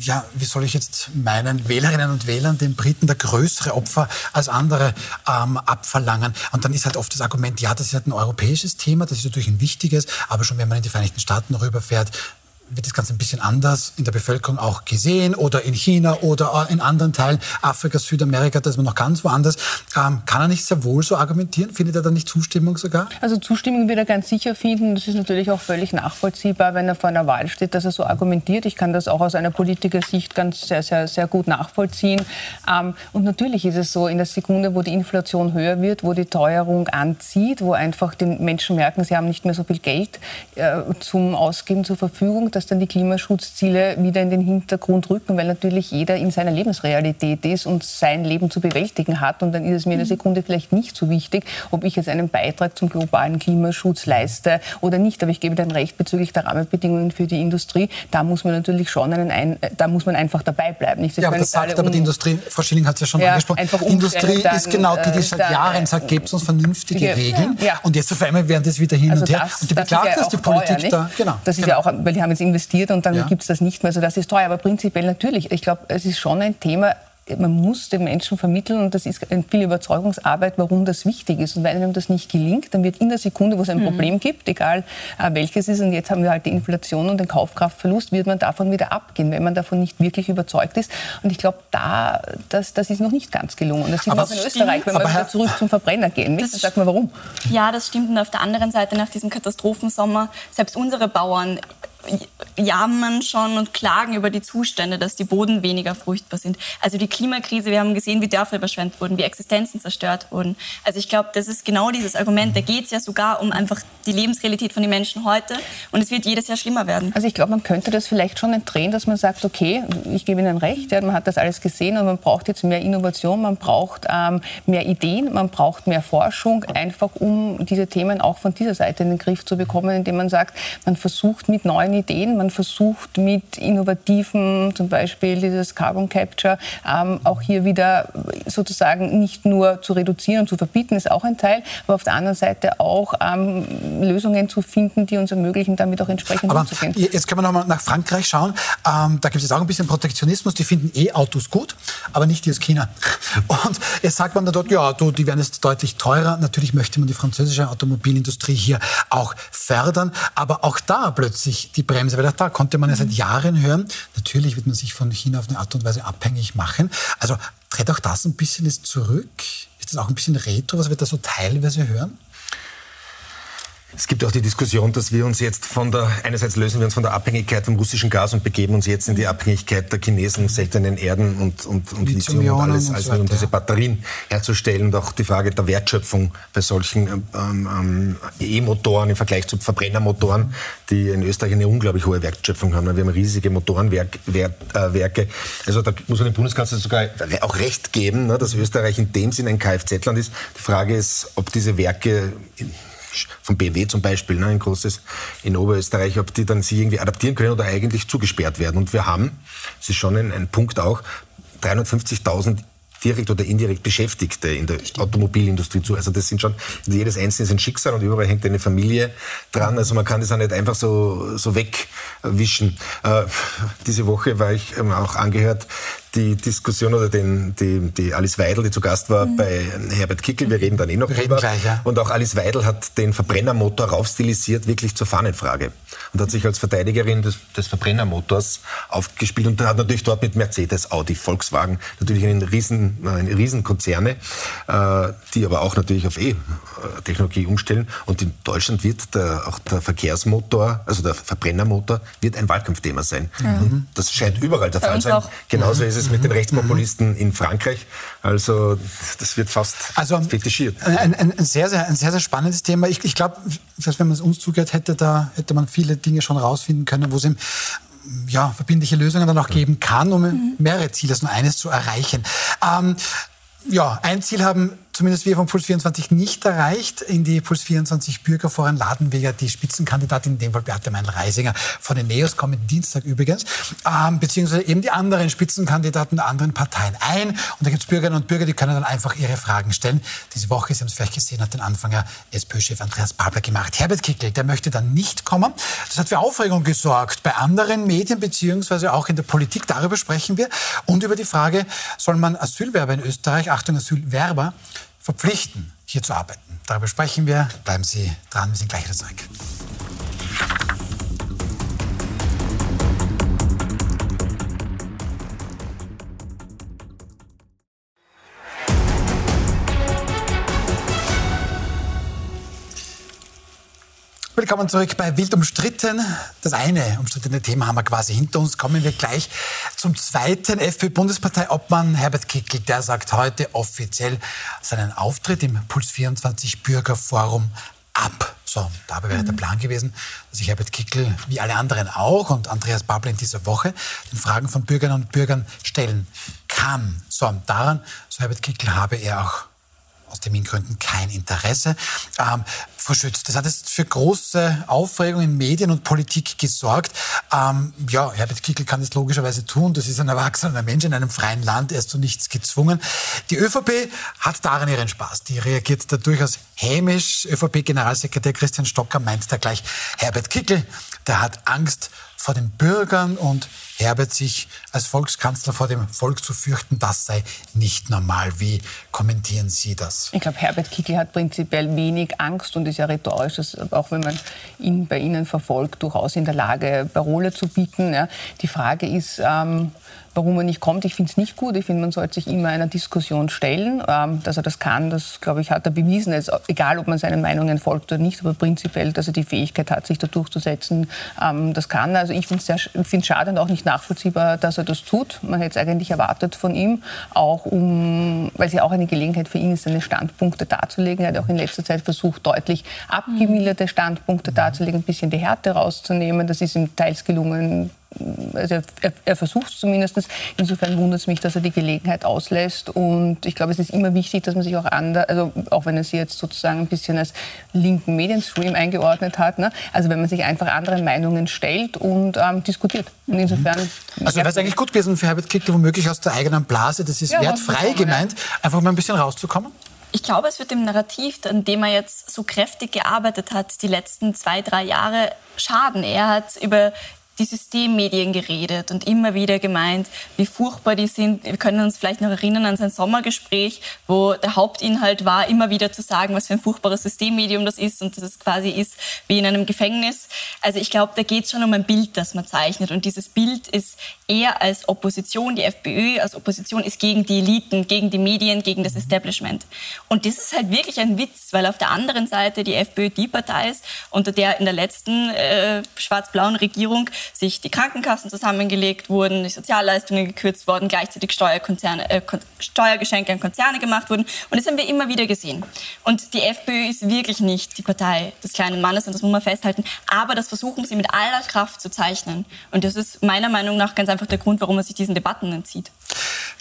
Speaker 1: ja, wie soll ich jetzt meinen Wählerinnen und Wählern, den Briten, der größere Opfer als andere ähm, abverlangen? Und dann ist halt oft das Argument, ja, das ist halt ein europäisches Thema, das ist natürlich ein wichtiges, aber schon wenn man in die Vereinigten Staaten rüberfährt, wird das Ganze ein bisschen anders in der Bevölkerung auch gesehen oder in China oder in anderen Teilen Afrikas, Südamerika, da ist man noch ganz woanders. Ähm, kann er nicht sehr wohl so argumentieren? Findet er da nicht Zustimmung sogar?
Speaker 3: Also Zustimmung wird er ganz sicher finden. Das ist natürlich auch völlig nachvollziehbar, wenn er vor einer Wahl steht, dass er so argumentiert. Ich kann das auch aus einer Politikersicht ganz sehr, sehr, sehr gut nachvollziehen. Ähm, und natürlich ist es so, in der Sekunde, wo die Inflation höher wird, wo die Teuerung anzieht, wo einfach die Menschen merken, sie haben nicht mehr so viel Geld äh, zum Ausgeben zur Verfügung, dass dann die Klimaschutzziele wieder in den Hintergrund rücken, weil natürlich jeder in seiner Lebensrealität ist und sein Leben zu bewältigen hat. Und dann ist es mir in der mhm. Sekunde vielleicht nicht so wichtig, ob ich jetzt einen Beitrag zum globalen Klimaschutz leiste oder nicht. Aber ich gebe dann recht bezüglich der Rahmenbedingungen für die Industrie. Da muss man natürlich schon einen, ein, da muss man einfach dabei bleiben.
Speaker 1: Nicht, ja, aber das sagt aber die Industrie, Frau Schilling hat es ja schon ja, angesprochen, die Industrie dann, ist genau die, die seit äh, Jahren sagt, gebt uns vernünftige ja, Regeln. Ja. Und jetzt auf einmal werden das wieder hin also und her. Das, und die beklagt, dass die Politik teuer, da,
Speaker 3: genau. Das ist genau. ja auch, weil die haben jetzt investiert und dann ja. gibt es das nicht mehr. Also das ist teuer. Aber prinzipiell natürlich, ich glaube, es ist schon ein Thema, man muss den Menschen vermitteln, und das ist viel Überzeugungsarbeit, warum das wichtig ist. Und wenn einem das nicht gelingt, dann wird in der Sekunde, wo es ein mhm. Problem gibt, egal äh, welches ist, und jetzt haben wir halt die Inflation und den Kaufkraftverlust, wird man davon wieder abgehen, wenn man davon nicht wirklich überzeugt ist. Und ich glaube, da, das, das ist noch nicht ganz gelungen. Und das sieht man auch in Österreich, wenn wir wieder zurück zum Verbrenner gehen. Nicht? Dann sagt man, warum?
Speaker 2: Ja, das stimmt. Und auf der anderen Seite, nach diesem Katastrophensommer, selbst unsere Bauern jammern schon und klagen über die Zustände, dass die Boden weniger fruchtbar sind. Also die Klimakrise, wir haben gesehen, wie Dörfer überschwemmt wurden, wie Existenzen zerstört wurden. Also ich glaube, das ist genau dieses Argument. Da geht es ja sogar um einfach die Lebensrealität von den Menschen heute und es wird jedes Jahr schlimmer werden.
Speaker 3: Also ich glaube, man könnte das vielleicht schon drehen, dass man sagt, okay, ich gebe Ihnen recht, ja, man hat das alles gesehen und man braucht jetzt mehr Innovation, man braucht ähm, mehr Ideen, man braucht mehr Forschung, einfach um diese Themen auch von dieser Seite in den Griff zu bekommen, indem man sagt, man versucht mit neuen Ideen. Man versucht mit innovativen, zum Beispiel dieses Carbon Capture, ähm, auch hier wieder sozusagen nicht nur zu reduzieren und zu verbieten, ist auch ein Teil, aber auf der anderen Seite auch ähm, Lösungen zu finden, die uns ermöglichen, damit auch entsprechend aber umzugehen.
Speaker 1: Jetzt können wir noch mal nach Frankreich schauen. Ähm, da gibt es auch ein bisschen Protektionismus. Die finden E-Autos gut, aber nicht die aus China. Und jetzt sagt man dann dort, ja, du, die werden jetzt deutlich teurer. Natürlich möchte man die französische Automobilindustrie hier auch fördern, aber auch da plötzlich die Bremse, weil da konnte man ja seit Jahren hören, natürlich wird man sich von China auf eine Art und Weise abhängig machen. Also tritt auch das ein bisschen zurück? Ist das auch ein bisschen retro, was wir da so teilweise hören?
Speaker 4: Es gibt auch die Diskussion, dass wir uns jetzt von der, einerseits lösen wir uns von der Abhängigkeit vom russischen Gas und begeben uns jetzt in die Abhängigkeit der Chinesen, seltenen Erden und, und, und Lithium und alles, also um diese Batterien herzustellen und auch die Frage der Wertschöpfung bei solchen ähm, ähm, E-Motoren im Vergleich zu Verbrennermotoren, die in Österreich eine unglaublich hohe Wertschöpfung haben. Wir haben riesige Motorenwerke. Äh, also da muss man dem Bundeskanzler sogar auch recht geben, ne, dass Österreich in dem Sinn ein Kfz-Land ist. Die Frage ist, ob diese Werke von BMW zum Beispiel, ne, ein großes in Oberösterreich, ob die dann sich irgendwie adaptieren können oder eigentlich zugesperrt werden. Und wir haben, das ist schon ein, ein Punkt auch, 350.000 direkt oder indirekt Beschäftigte in der Automobilindustrie zu. Also das sind schon, jedes Einzelne ist ein Schicksal und überall hängt eine Familie dran. Also man kann das auch nicht einfach so, so wegwischen. Äh, diese Woche war ich ähm, auch angehört, die Diskussion oder den, die, die Alice Weidel, die zu Gast war mhm. bei Herbert Kickel, wir reden dann eh noch
Speaker 1: drüber. Gleich, ja.
Speaker 4: Und auch Alice Weidel hat den Verbrennermotor raufstilisiert, wirklich zur Fahnenfrage. Und hat sich als Verteidigerin des, des Verbrennermotors aufgespielt und hat natürlich dort mit Mercedes, Audi, Volkswagen natürlich einen riesen, eine Riesenkonzerne, äh, die aber auch natürlich auf E-Technologie umstellen. Und in Deutschland wird der, auch der Verkehrsmotor, also der Verbrennermotor, wird ein Wahlkampfthema sein. Mhm. das scheint überall der Fall sein. Genauso ist es mit den Rechtspopulisten in Frankreich. Also das wird fast also, fetischiert.
Speaker 1: Ein, ein, ein, sehr, sehr, ein sehr, sehr spannendes Thema. Ich, ich glaube, wenn man es uns zugehört hätte, da hätte man viele Dinge schon rausfinden können, wo es eben ja, verbindliche Lösungen dann auch geben kann, um mhm. mehrere Ziele, also nur eines zu erreichen. Ähm, ja, ein Ziel haben zumindest wir von Puls 24 nicht erreicht. In die Puls 24 Bürgerforen laden wir ja die Spitzenkandidatin, in dem Fall Beate Meinl-Reisinger von den NEOS, kommenden Dienstag übrigens, ähm, beziehungsweise eben die anderen Spitzenkandidaten der anderen Parteien ein. Und da gibt es Bürgerinnen und Bürger, die können dann einfach ihre Fragen stellen. Diese Woche, Sie haben es vielleicht gesehen, hat den Anfänger SPÖ-Chef Andreas Babler gemacht. Herbert Kickel, der möchte dann nicht kommen. Das hat für Aufregung gesorgt bei anderen Medien, beziehungsweise auch in der Politik. Darüber sprechen wir. Und über die Frage, soll man Asylwerber in Österreich, Achtung, Asylwerber, verpflichten, hier zu arbeiten. Darüber sprechen wir. Bleiben Sie dran, wir sind gleich wieder zurück. Willkommen zurück bei Wild umstritten. Das eine umstrittene Thema haben wir quasi hinter uns. Kommen wir gleich zum zweiten FPÖ-Bundesparteiobmann Herbert Kickl. Der sagt heute offiziell seinen Auftritt im Puls 24 Bürgerforum ab. So, dabei wäre mhm. der Plan gewesen, dass sich Herbert Kickl, wie alle anderen auch, und Andreas Babler in dieser Woche, den Fragen von Bürgerinnen und Bürgern stellen kann. So, daran, so Herbert Kickl, habe er auch aus Termingründen kein Interesse. Ähm, Frau Schütz, das hat jetzt für große Aufregung in Medien und Politik gesorgt. Ähm, ja, Herbert Kickl kann das logischerweise tun. Das ist ein erwachsener Mensch in einem freien Land. Er ist zu nichts gezwungen. Die ÖVP hat daran ihren Spaß. Die reagiert da durchaus hämisch. ÖVP-Generalsekretär Christian Stocker meint da gleich, Herbert Kickl, der hat Angst vor den Bürgern und Herbert sich als Volkskanzler vor dem Volk zu fürchten, das sei nicht normal. Wie kommentieren Sie das?
Speaker 3: Ich glaube, Herbert Kickl hat prinzipiell wenig Angst und ist ja rhetorisch, auch wenn man ihn bei Ihnen verfolgt, durchaus in der Lage, Parole zu bieten. Ja. Die Frage ist, ähm, warum er nicht kommt. Ich finde es nicht gut. Ich finde, man sollte sich immer einer Diskussion stellen. Ähm, dass er das kann, das, glaube ich, hat er bewiesen. Es, egal, ob man seinen Meinungen folgt oder nicht, aber prinzipiell, dass er die Fähigkeit hat, sich da durchzusetzen, ähm, das kann er. Also ich finde es schade und auch nicht nachvollziehbar, dass er das tut. Man hätte es eigentlich erwartet von ihm, auch um, weil es ja auch eine Gelegenheit für ihn ist, seine Standpunkte darzulegen. Er hat auch in letzter Zeit versucht, deutlich abgemilderte Standpunkte darzulegen, ein bisschen die Härte rauszunehmen. Das ist ihm teils gelungen, also er, er versucht es zumindest. Insofern wundert es mich, dass er die Gelegenheit auslässt. Und ich glaube, es ist immer wichtig, dass man sich auch anders, also auch wenn er sie jetzt sozusagen ein bisschen als linken Medienstream eingeordnet hat, ne? also wenn man sich einfach anderen Meinungen stellt und ähm, diskutiert. Und insofern.
Speaker 1: Mhm. Also wäre es eigentlich gut gewesen für Herbert Kickl, womöglich aus der eigenen Blase, das ist ja, wertfrei gemeint, ja. einfach mal ein bisschen rauszukommen?
Speaker 2: Ich glaube, es wird dem Narrativ, an dem er jetzt so kräftig gearbeitet hat, die letzten zwei, drei Jahre schaden. Er hat über die Systemmedien geredet und immer wieder gemeint, wie furchtbar die sind. Wir können uns vielleicht noch erinnern an sein Sommergespräch, wo der Hauptinhalt war, immer wieder zu sagen, was für ein furchtbares Systemmedium das ist und dass es quasi ist wie in einem Gefängnis. Also ich glaube, da geht es schon um ein Bild, das man zeichnet. Und dieses Bild ist eher als Opposition, die FPÖ als Opposition ist gegen die Eliten, gegen die Medien, gegen das Establishment. Und das ist halt wirklich ein Witz, weil auf der anderen Seite die FPÖ die Partei ist, unter der in der letzten äh, schwarz-blauen Regierung sich die Krankenkassen zusammengelegt wurden, die Sozialleistungen gekürzt wurden, gleichzeitig Steuerkonzerne, äh, Steuergeschenke an Konzerne gemacht wurden. Und das haben wir immer wieder gesehen. Und die FPÖ ist wirklich nicht die Partei des kleinen Mannes, und das muss man festhalten. Aber das versuchen sie mit aller Kraft zu zeichnen. Und das ist meiner Meinung nach ganz einfach der Grund, warum man sich diesen Debatten entzieht.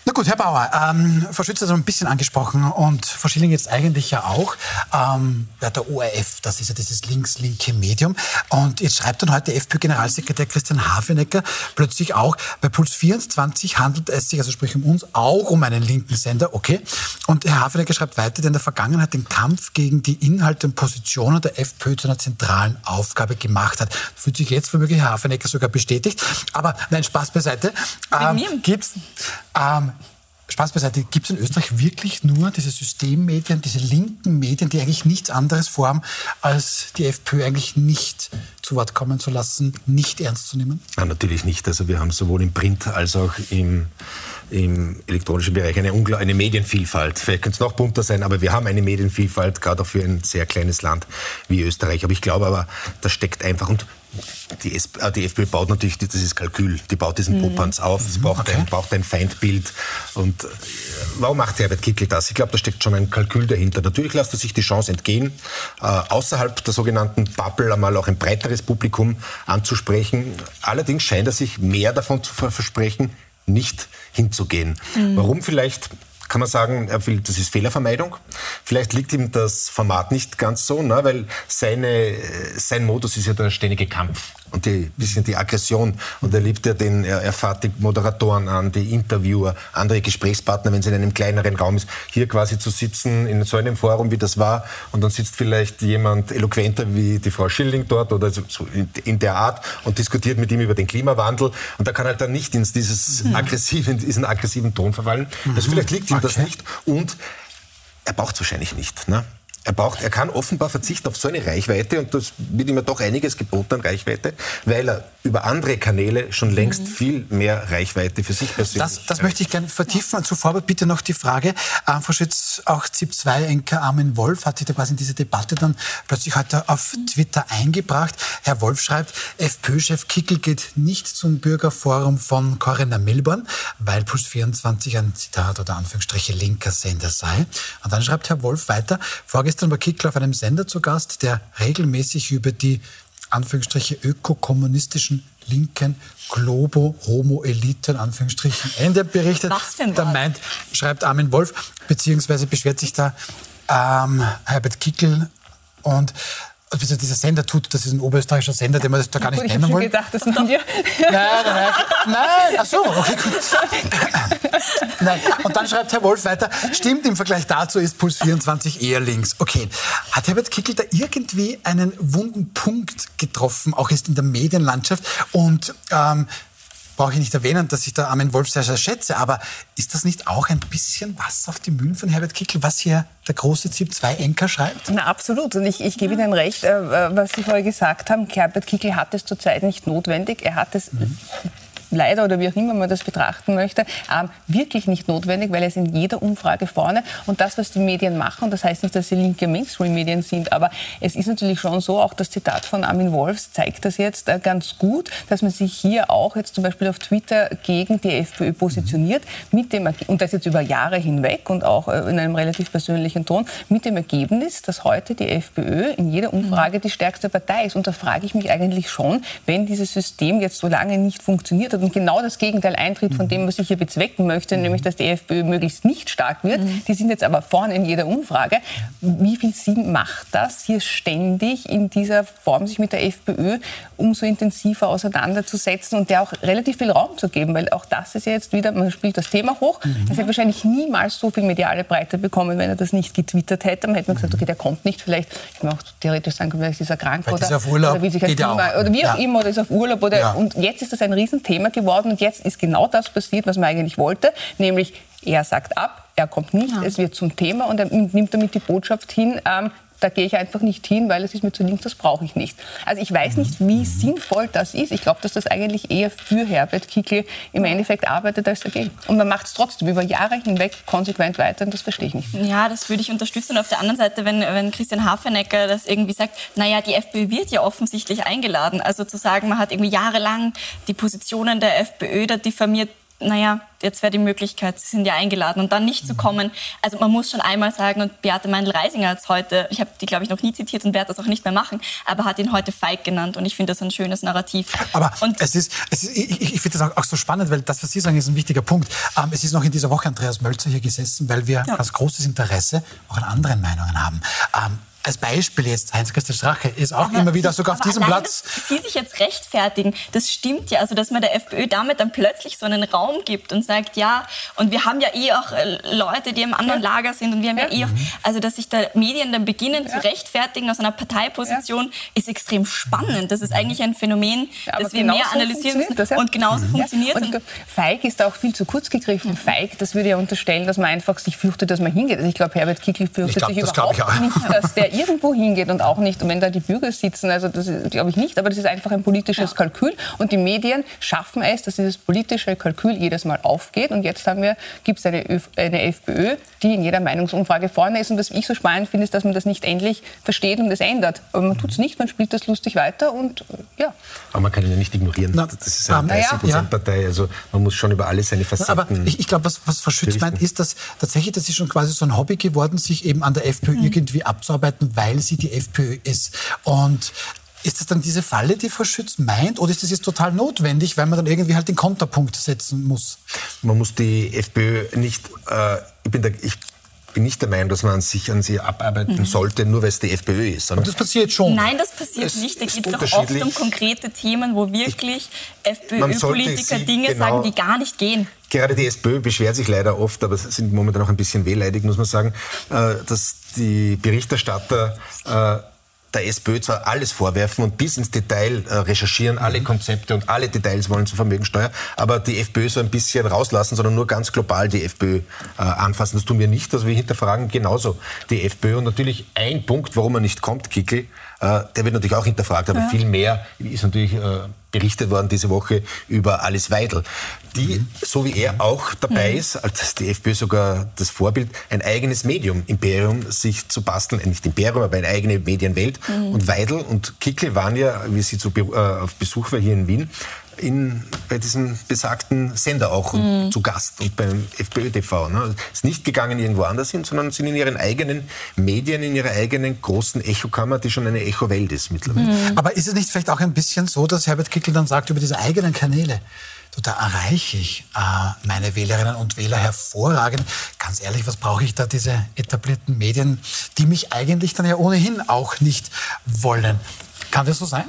Speaker 1: Na gut, Herr Bauer, ähm, Frau Schütze hat es ein bisschen angesprochen und Frau Schilling jetzt eigentlich ja auch. Ähm, ja, der ORF, das ist ja dieses links-linke Medium. Und jetzt schreibt dann heute FPÖ-Generalsekretär Christian Hafenecker plötzlich auch, bei Puls 24 handelt es sich, also sprich um uns, auch um einen linken Sender, okay. Und Herr Hafenecker schreibt weiter, der in der Vergangenheit den Kampf gegen die Inhalte und Positionen der FPÖ zu einer zentralen Aufgabe gemacht hat. Fühlt sich jetzt womöglich Herr Hafenecker sogar bestätigt. Aber nein, Spaß beiseite. Ähm, gibt's, ähm, Spaß beiseite, gibt es in Österreich wirklich nur diese Systemmedien, diese linken Medien, die eigentlich nichts anderes vorhaben, als die FPÖ eigentlich nicht zu Wort kommen zu lassen, nicht ernst zu nehmen?
Speaker 4: Nein, natürlich nicht. Also wir haben sowohl im Print als auch im, im elektronischen Bereich eine, eine Medienvielfalt. Vielleicht könnte es noch bunter sein, aber wir haben eine Medienvielfalt, gerade auch für ein sehr kleines Land wie Österreich. Aber ich glaube aber, da steckt einfach, und die, SP, äh, die, FPÖ baut natürlich, ist Kalkül, die baut diesen mhm. Popanz auf, es braucht, okay. ein, braucht ein Feindbild. Und äh, warum macht Herbert Kickl das? Ich glaube, da steckt schon ein Kalkül dahinter. Natürlich lässt er sich die Chance entgehen, äh, außerhalb der sogenannten Bubble einmal auch ein breiteres Publikum anzusprechen. Allerdings scheint er sich mehr davon zu versprechen, nicht hinzugehen. Mhm. Warum vielleicht kann man sagen, er will, das ist Fehlervermeidung. Vielleicht liegt ihm das Format nicht ganz so, ne, weil seine, sein Modus ist ja der ständige Kampf und die bisschen die Aggression. Und er liebt ja den, er, er fährt die Moderatoren an, die Interviewer, andere Gesprächspartner, wenn es in einem kleineren Raum ist, hier quasi zu sitzen in so einem Forum, wie das war, und dann sitzt vielleicht jemand eloquenter wie die Frau Schilling dort oder so in, der Art und diskutiert mit ihm über den Klimawandel. Und da kann halt dann nicht in dieses mhm. aggressive, in diesen aggressiven Ton verfallen. Mhm. Also vielleicht liegt ihm okay. das nicht. Und er braucht es wahrscheinlich nicht. Ne? Er, braucht, er kann offenbar verzichten auf so eine Reichweite und das wird ihm ja doch einiges geboten an Reichweite, weil er über andere Kanäle schon längst mhm. viel mehr Reichweite für sich persönlich
Speaker 1: Das, das möchte ich gerne vertiefen. Und zuvor bitte noch die Frage, ähm, Frau Schütz, auch ZIP-2-Enker Armin Wolf hat sich da quasi in diese Debatte dann plötzlich heute auf Twitter eingebracht. Herr Wolf schreibt, FPÖ-Chef Kickel geht nicht zum Bürgerforum von Corinna Milborn, weil Puls 24 ein Zitat oder Anführungsstriche linker Sender sei. Und dann schreibt Herr Wolf weiter, vorgestern Gestern war Kickl auf einem Sender zu Gast, der regelmäßig über die Anführungsstriche ökokommunistischen linken Globo-Homo-Elite, Anführungsstrichen, Ende berichtet. Was für ein Da meint, schreibt Armin Wolf, beziehungsweise beschwert sich da ähm, Herbert Kickl und also dieser Sender tut, das ist ein oberösterreichischer Sender, den wir das da gar nicht ich nennen wollen. Ich
Speaker 3: gedacht, das sind wir.
Speaker 1: Nein, nein, nein. Ach so, okay, gut. nein. Und dann schreibt Herr Wolf weiter, stimmt, im Vergleich dazu ist Puls 24 eher links. Okay. Hat Herbert Kickel da irgendwie einen wunden Punkt getroffen, auch jetzt in der Medienlandschaft? Und ähm, brauche ich nicht erwähnen, dass ich da Armin Wolf sehr, sehr schätze, aber ist das nicht auch ein bisschen Wasser auf die Mühlen von Herbert Kickel, was hier der große ZIP 2 Enker schreibt?
Speaker 3: Na, absolut. Und ich, ich gebe Ihnen recht, äh, was Sie vorher gesagt haben. Herbert Kickel hat es zurzeit nicht notwendig. Er hat es mhm leider oder wie auch immer man das betrachten möchte, ähm, wirklich nicht notwendig, weil ist in jeder Umfrage vorne. Und das, was die Medien machen, das heißt nicht, dass sie linke Mainstream-Medien sind, aber es ist natürlich schon so, auch das Zitat von Armin Wolfs zeigt das jetzt äh, ganz gut, dass man sich hier auch jetzt zum Beispiel auf Twitter gegen die FPÖ positioniert, mit dem, und das jetzt über Jahre hinweg und auch äh, in einem relativ persönlichen Ton, mit dem Ergebnis, dass heute die FPÖ in jeder Umfrage die stärkste Partei ist. Und da frage ich mich eigentlich schon, wenn dieses System jetzt so lange nicht funktioniert hat und genau das Gegenteil eintritt von dem, was ich hier bezwecken möchte, nämlich dass die FPÖ möglichst nicht stark wird. Mhm. Die sind jetzt aber vorne in jeder Umfrage. Wie viel Sinn macht das, hier ständig in dieser Form sich mit der FPÖ umso intensiver auseinanderzusetzen und der auch relativ viel Raum zu geben? Weil auch das ist ja jetzt wieder, man spielt das Thema hoch. Mhm. Das hätte wahrscheinlich niemals so viel mediale Breite bekommen, wenn er das nicht getwittert hätte. Man hätte man gesagt, okay, der kommt nicht, vielleicht, ich kann auch theoretisch sagen, vielleicht ist er krank
Speaker 1: vielleicht oder, ist auf Urlaub,
Speaker 3: oder wie sich ein Klima, oder wie auch ja. immer, oder ist auf Urlaub. Oder, ja. Und jetzt ist das ein Riesenthema geworden. Und jetzt ist genau das passiert, was man eigentlich wollte, nämlich er sagt ab, er kommt nicht, ja. es wird zum Thema und er nimmt damit die Botschaft hin, ähm, da gehe ich einfach nicht hin, weil es ist mir zu links, das brauche ich nicht. Also ich weiß nicht, wie sinnvoll das ist. Ich glaube, dass das eigentlich eher für Herbert Kickl im Endeffekt arbeitet als dagegen. Und man macht es trotzdem über Jahre hinweg konsequent weiter und das verstehe ich nicht.
Speaker 2: Ja, das würde ich unterstützen. Und auf der anderen Seite, wenn, wenn Christian Hafenecker das irgendwie sagt, naja, die FPÖ wird ja offensichtlich eingeladen. Also zu sagen, man hat irgendwie jahrelang die Positionen der FPÖ da diffamiert, naja, jetzt wäre die Möglichkeit, Sie sind ja eingeladen und dann nicht zu kommen. Also man muss schon einmal sagen, und Beate Meindl-Reisinger hat es heute, ich habe die glaube ich noch nie zitiert und werde das auch nicht mehr machen, aber hat ihn heute feig genannt und ich finde das ein schönes Narrativ.
Speaker 1: Aber und es ist, es ist ich, ich finde das auch, auch, so spannend, weil das, was Sie sagen, ist ein wichtiger Punkt. Ähm, es ist noch in dieser Woche Andreas Mölzer hier gesessen, weil wir ja. ganz großes Interesse auch an anderen Meinungen haben. Ähm, als Beispiel jetzt, Heinz-Christian Strache ist auch aber immer wieder sogar auf diesem Platz.
Speaker 2: Dass Sie sich jetzt rechtfertigen, das stimmt ja. Also, dass man der FPÖ damit dann plötzlich so einen Raum gibt und sagt, ja, und wir haben ja eh auch äh, Leute, die im anderen ja. Lager sind und wir haben ja, ja eh auch, mhm. also, dass sich da Medien dann beginnen ja. zu rechtfertigen aus einer Parteiposition, ist extrem spannend. Das ist eigentlich ein Phänomen, das wir mehr analysieren müssen. Das, und genauso mhm. funktioniert
Speaker 3: und, Feig ist auch viel zu kurz gegriffen. Mhm. Feig, das würde ja unterstellen, dass man einfach sich fürchtet, dass man hingeht. Also ich glaube, Herbert Kickl fürchtet glaub, sich überhaupt nicht, dass der irgendwo hingeht und auch nicht, wenn da die Bürger sitzen. Also das glaube ich nicht, aber das ist einfach ein politisches ja. Kalkül. Und die Medien schaffen es, dass dieses politische Kalkül jedes Mal aufgeht. Und jetzt haben wir, gibt es eine, eine FPÖ, die in jeder Meinungsumfrage vorne ist. Und was ich so spannend finde, ist, dass man das nicht endlich versteht und es ändert. Aber man tut es nicht, man spielt das lustig weiter und äh, ja.
Speaker 4: Aber man kann ihn ja nicht ignorieren. Na, das ist eine 30-Prozent-Partei. Also man muss schon über alle seine Facetten...
Speaker 1: Aber ich, ich glaube, was, was Verschützt meint, ist, dass tatsächlich, das ist schon quasi so ein Hobby geworden, sich eben an der FPÖ mhm. irgendwie abzuarbeiten, weil sie die FPÖ ist. Und ist das dann diese Falle, die Frau Schütz meint, oder ist das jetzt total notwendig, weil man dann irgendwie halt den Konterpunkt setzen muss?
Speaker 4: Man muss die FPÖ nicht, äh, ich, bin da, ich bin nicht der Meinung, dass man sich an sie abarbeiten mhm. sollte, nur weil es die FPÖ ist.
Speaker 1: Und das passiert schon.
Speaker 2: Nein, das passiert es nicht. Da geht es doch oft um konkrete Themen, wo wirklich FPÖ-Politiker Dinge genau sagen, die gar nicht gehen.
Speaker 4: Gerade die SPÖ beschwert sich leider oft, aber sind momentan auch ein bisschen wehleidig, muss man sagen, äh, dass die Berichterstatter äh, der SPÖ zwar alles vorwerfen und bis ins Detail äh, recherchieren, alle mhm. Konzepte und alle Details wollen zur Vermögensteuer, aber die FPÖ so ein bisschen rauslassen, sondern nur ganz global die FPÖ anfassen. Das tun wir nicht. Also wir hinterfragen genauso die FPÖ. Und natürlich ein Punkt, warum er nicht kommt, Kickel, der wird natürlich auch hinterfragt, aber ja. viel mehr ist natürlich berichtet worden diese Woche über Alice Weidel, die, so wie er auch dabei mhm. ist, als die FPÖ sogar das Vorbild, ein eigenes Medium-Imperium sich zu basteln, nicht Imperium, aber eine eigene Medienwelt. Mhm. Und Weidel und Kickel waren ja, wie sie zu, äh, auf Besuch war hier in Wien, in, bei diesem besagten Sender auch mhm. zu Gast und beim FPÖ-TV. Ne? Ist nicht gegangen irgendwo anders hin, sondern sind in ihren eigenen Medien, in ihrer eigenen großen Echokammer, die schon eine Echo-Welt ist mittlerweile.
Speaker 1: Mhm. Aber ist es nicht vielleicht auch ein bisschen so, dass Herbert Kickel dann sagt, über diese eigenen Kanäle, du, da erreiche ich äh, meine Wählerinnen und Wähler hervorragend. Ganz ehrlich, was brauche ich da, diese etablierten Medien, die mich eigentlich dann ja ohnehin auch nicht wollen? Kann das so sein?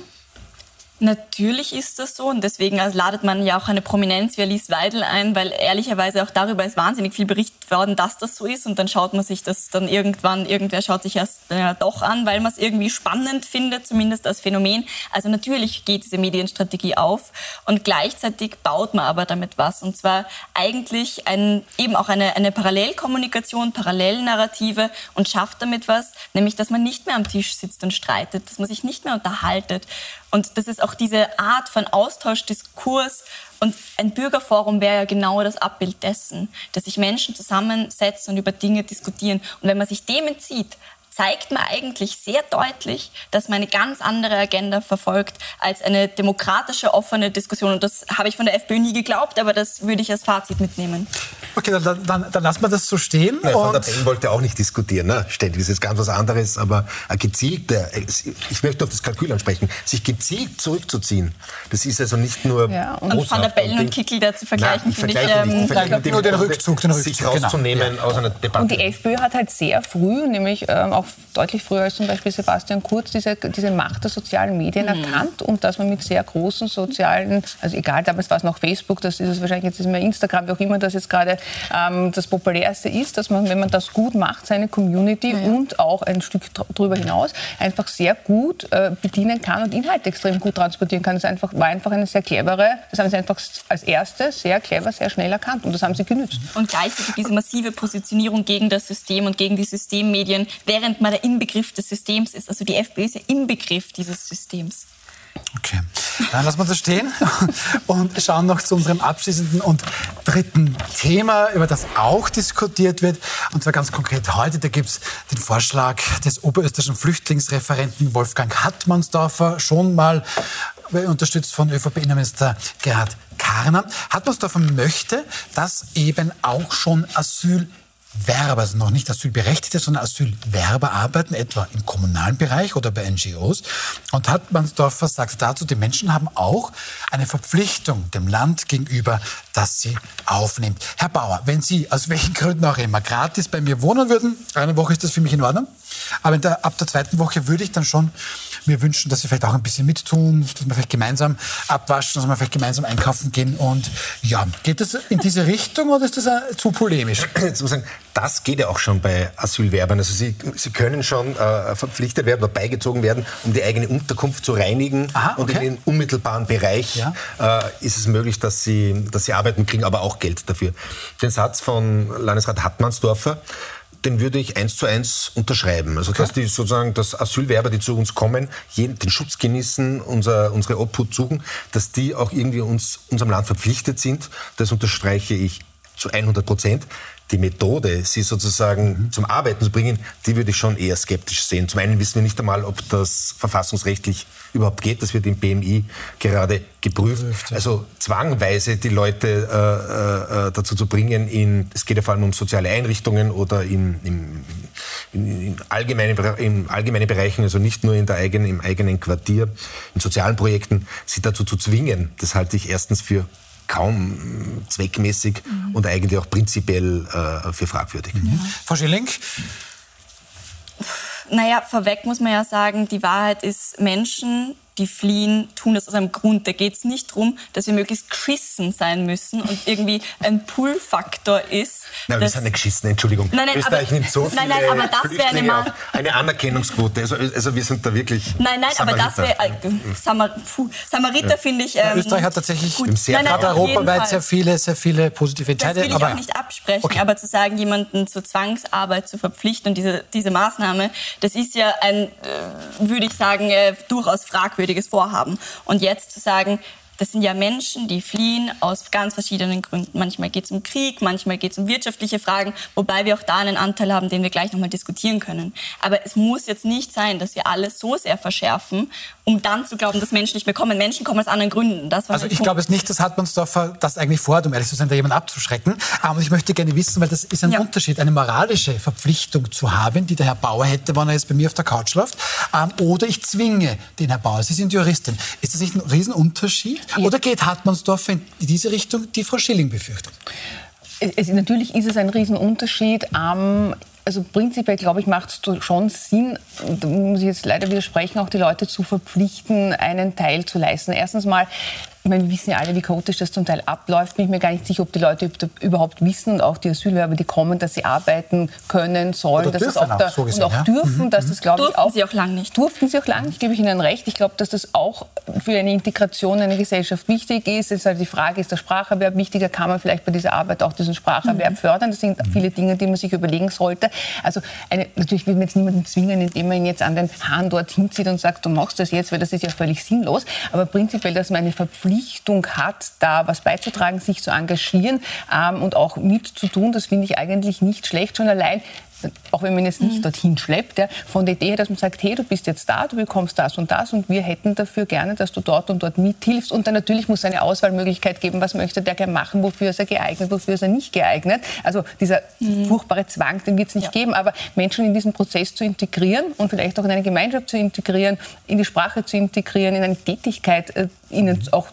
Speaker 2: Natürlich ist das so und deswegen ladet man ja auch eine Prominenz wie Alice Weidel ein, weil ehrlicherweise auch darüber ist wahnsinnig viel berichtet worden, dass das so ist und dann schaut man sich das dann irgendwann, irgendwer schaut sich erst äh, doch an, weil man es irgendwie spannend findet, zumindest als Phänomen. Also natürlich geht diese Medienstrategie auf und gleichzeitig baut man aber damit was und zwar eigentlich ein, eben auch eine, eine Parallelkommunikation, Parallelnarrative und schafft damit was, nämlich dass man nicht mehr am Tisch sitzt und streitet, dass man sich nicht mehr unterhaltet und das ist auch diese Art von Austausch, Diskurs und ein Bürgerforum wäre ja genau das Abbild dessen, dass sich Menschen zusammensetzen und über Dinge diskutieren. Und wenn man sich dem entzieht, zeigt man eigentlich sehr deutlich, dass man eine ganz andere Agenda verfolgt als eine demokratische, offene Diskussion. Und das habe ich von der FPÖ nie geglaubt, aber das würde ich als Fazit mitnehmen.
Speaker 1: Okay, dann, dann, dann lassen wir das so stehen.
Speaker 4: Ja, Van der Bellen wollte auch nicht diskutieren, ne? ständig. Das ist ganz was anderes, aber gezielt, ich möchte auf das Kalkül ansprechen, sich gezielt zurückzuziehen, das ist also nicht nur...
Speaker 2: Ja, und Van der Bellen und Kickel da zu vergleichen, finde ich... Ähm,
Speaker 1: ich nur den Rückzug, den Rückzug,
Speaker 4: sich rauszunehmen genau. aus einer Debatte.
Speaker 3: Und die FPÖ hat halt sehr früh, nämlich ähm, auch deutlich früher als zum Beispiel Sebastian Kurz, diese, diese Macht der sozialen Medien mhm. erkannt und dass man mit sehr großen sozialen, also egal, damals war es noch Facebook, das ist es wahrscheinlich jetzt ist mehr Instagram, wie auch immer das jetzt gerade ähm, das populärste ist, dass man, wenn man das gut macht, seine Community ja. und auch ein Stück darüber hinaus einfach sehr gut äh, bedienen kann und Inhalte extrem gut transportieren kann. Das einfach, war einfach eine sehr clevere, das haben sie einfach als erste sehr clever, sehr schnell erkannt und das haben sie genützt.
Speaker 2: Und gleichzeitig diese massive Positionierung gegen das System und gegen die Systemmedien, während man der Inbegriff des Systems ist. Also die FPÖ ist ja Inbegriff dieses Systems.
Speaker 1: Okay, dann lassen wir das stehen und schauen noch zu unserem abschließenden und dritten Thema, über das auch diskutiert wird. Und zwar ganz konkret heute, da gibt es den Vorschlag des oberösterreichischen Flüchtlingsreferenten Wolfgang Hartmannsdorfer, schon mal unterstützt von ÖVP-Innenminister Gerhard Karner. Hartmannsdorfer möchte, dass eben auch schon Asyl Werber, also noch nicht Asylberechtigte, sondern Asylwerber arbeiten, etwa im kommunalen Bereich oder bei NGOs. Und Hartmannsdorfer sagt dazu, die Menschen haben auch eine Verpflichtung dem Land gegenüber, dass sie aufnimmt. Herr Bauer, wenn Sie aus welchen Gründen auch immer gratis bei mir wohnen würden, eine Woche ist das für mich in Ordnung? Aber der, ab der zweiten Woche würde ich dann schon mir wünschen, dass sie vielleicht auch ein bisschen mittun, dass wir vielleicht gemeinsam abwaschen, dass wir vielleicht gemeinsam einkaufen gehen. Und ja, geht das in diese Richtung oder ist das zu polemisch?
Speaker 4: Jetzt muss ich sagen, das geht ja auch schon bei Asylwerbern. Also sie, sie können schon äh, verpflichtet werden oder beigezogen werden, um die eigene Unterkunft zu reinigen. Aha, okay. Und in den unmittelbaren Bereich ja. äh, ist es möglich, dass sie, dass sie arbeiten, kriegen aber auch Geld dafür. Den Satz von Landesrat Hartmannsdorfer, den würde ich eins zu eins unterschreiben. Also, dass die sozusagen, dass Asylwerber, die zu uns kommen, jeden, den Schutz genießen, unser, unsere Obhut suchen, dass die auch irgendwie uns, unserem Land verpflichtet sind. Das unterstreiche ich zu 100 Prozent die Methode, sie sozusagen mhm. zum Arbeiten zu bringen, die würde ich schon eher skeptisch sehen. Zum einen wissen wir nicht einmal, ob das verfassungsrechtlich überhaupt geht. Das wird im BMI gerade geprüft. Prüft, ja. Also zwangweise die Leute äh, äh, dazu zu bringen, in, es geht ja vor allem um soziale Einrichtungen oder in, in, in, in allgemeinen, in allgemeinen Bereichen, also nicht nur in der eigenen, im eigenen Quartier, in sozialen Projekten, sie dazu zu zwingen. Das halte ich erstens für kaum zweckmäßig mhm. und eigentlich auch prinzipiell äh, für fragwürdig. Mhm.
Speaker 1: Frau Schilling?
Speaker 2: Naja, vorweg muss man ja sagen, die Wahrheit ist, Menschen die fliehen, tun das aus einem Grund. Da geht es nicht darum, dass wir möglichst geschissen sein müssen und irgendwie ein Pull-Faktor ist.
Speaker 4: Nein, wir sind nicht geschissen, Entschuldigung.
Speaker 2: Nein, nein, Österreich aber, nimmt so viele nein, nein, aber das wäre eine,
Speaker 4: Ma eine Anerkennungsquote. Also, also wir sind da wirklich
Speaker 2: Nein, nein,
Speaker 4: Samariter.
Speaker 2: aber das wäre... Äh, Samar Samariter ja. finde ich...
Speaker 1: Ähm, Österreich hat tatsächlich gut. Sehr, nein, nein, europaweit sehr viele, sehr viele positive Entscheidungen.
Speaker 2: Das will ich auch nicht absprechen, okay. aber zu sagen, jemanden zur Zwangsarbeit zu verpflichten und diese, diese Maßnahme, das ist ja ein, äh, würde ich sagen, äh, durchaus fragwürdig merkwürdiges Vorhaben. Und jetzt zu sagen, das sind ja Menschen, die fliehen aus ganz verschiedenen Gründen. Manchmal geht es um Krieg, manchmal geht es um wirtschaftliche Fragen, wobei wir auch da einen Anteil haben, den wir gleich nochmal diskutieren können. Aber es muss jetzt nicht sein, dass wir alles so sehr verschärfen, um dann zu glauben, dass Menschen nicht mehr kommen. Menschen kommen aus anderen Gründen.
Speaker 1: also ich glaube es nicht, dass Hartmannsdorfer das eigentlich vorhat, um ehrlich zu sein, da jemanden abzuschrecken. Aber ich möchte gerne wissen, weil das ist ein ja. Unterschied, eine moralische Verpflichtung zu haben, die der Herr Bauer hätte, wenn er jetzt bei mir auf der Couch läuft, ähm, oder ich zwinge den Herr Bauer. Sie sind Juristin. Ist das nicht ein Riesenunterschied? Oder geht Hartmannsdorf in diese Richtung, die Frau Schilling befürchtet?
Speaker 3: Es, natürlich ist es ein Riesenunterschied. Ähm, also prinzipiell, glaube ich, macht es schon Sinn, da muss ich jetzt leider widersprechen, auch die Leute zu verpflichten, einen Teil zu leisten. Erstens mal ich meine, wir wissen ja alle, wie chaotisch das zum Teil abläuft. Bin ich mir gar nicht sicher, ob die Leute überhaupt wissen und auch die Asylwerber, die kommen, dass sie arbeiten können, sollen, dass das auch, da, so gesehen, und auch ja? dürfen, mhm. dass das glaube
Speaker 2: ich auch. sie auch lang nicht.
Speaker 3: Durften sie auch lang nicht, gebe ich Ihnen recht. Ich glaube, dass das auch für eine Integration in eine Gesellschaft wichtig ist. Es ist halt die Frage, ist der Spracherwerb wichtiger? Kann man vielleicht bei dieser Arbeit auch diesen Spracherwerb mhm. fördern? Das sind viele Dinge, die man sich überlegen sollte. Also eine, natürlich will man jetzt niemanden zwingen, indem man ihn jetzt an den Haaren dorthin zieht und sagt, du machst das jetzt, weil das ist ja völlig sinnlos. Aber prinzipiell, dass man eine Verpflichtung Verpflichtung hat, da was beizutragen, sich zu engagieren ähm, und auch mitzutun. Das finde ich eigentlich nicht schlecht. Schon allein auch wenn man jetzt nicht mhm. dorthin schleppt, ja, von der Idee her, dass man sagt, hey, du bist jetzt da, du bekommst das und das und wir hätten dafür gerne, dass du dort und dort mithilfst. Und dann natürlich muss es eine Auswahlmöglichkeit geben, was möchte der gerne machen, wofür ist er geeignet, wofür ist er nicht geeignet. Also dieser mhm. furchtbare Zwang, den wird es nicht ja. geben, aber Menschen in diesen Prozess zu integrieren und vielleicht auch in eine Gemeinschaft zu integrieren, in die Sprache zu integrieren, in eine Tätigkeit äh, ihnen auch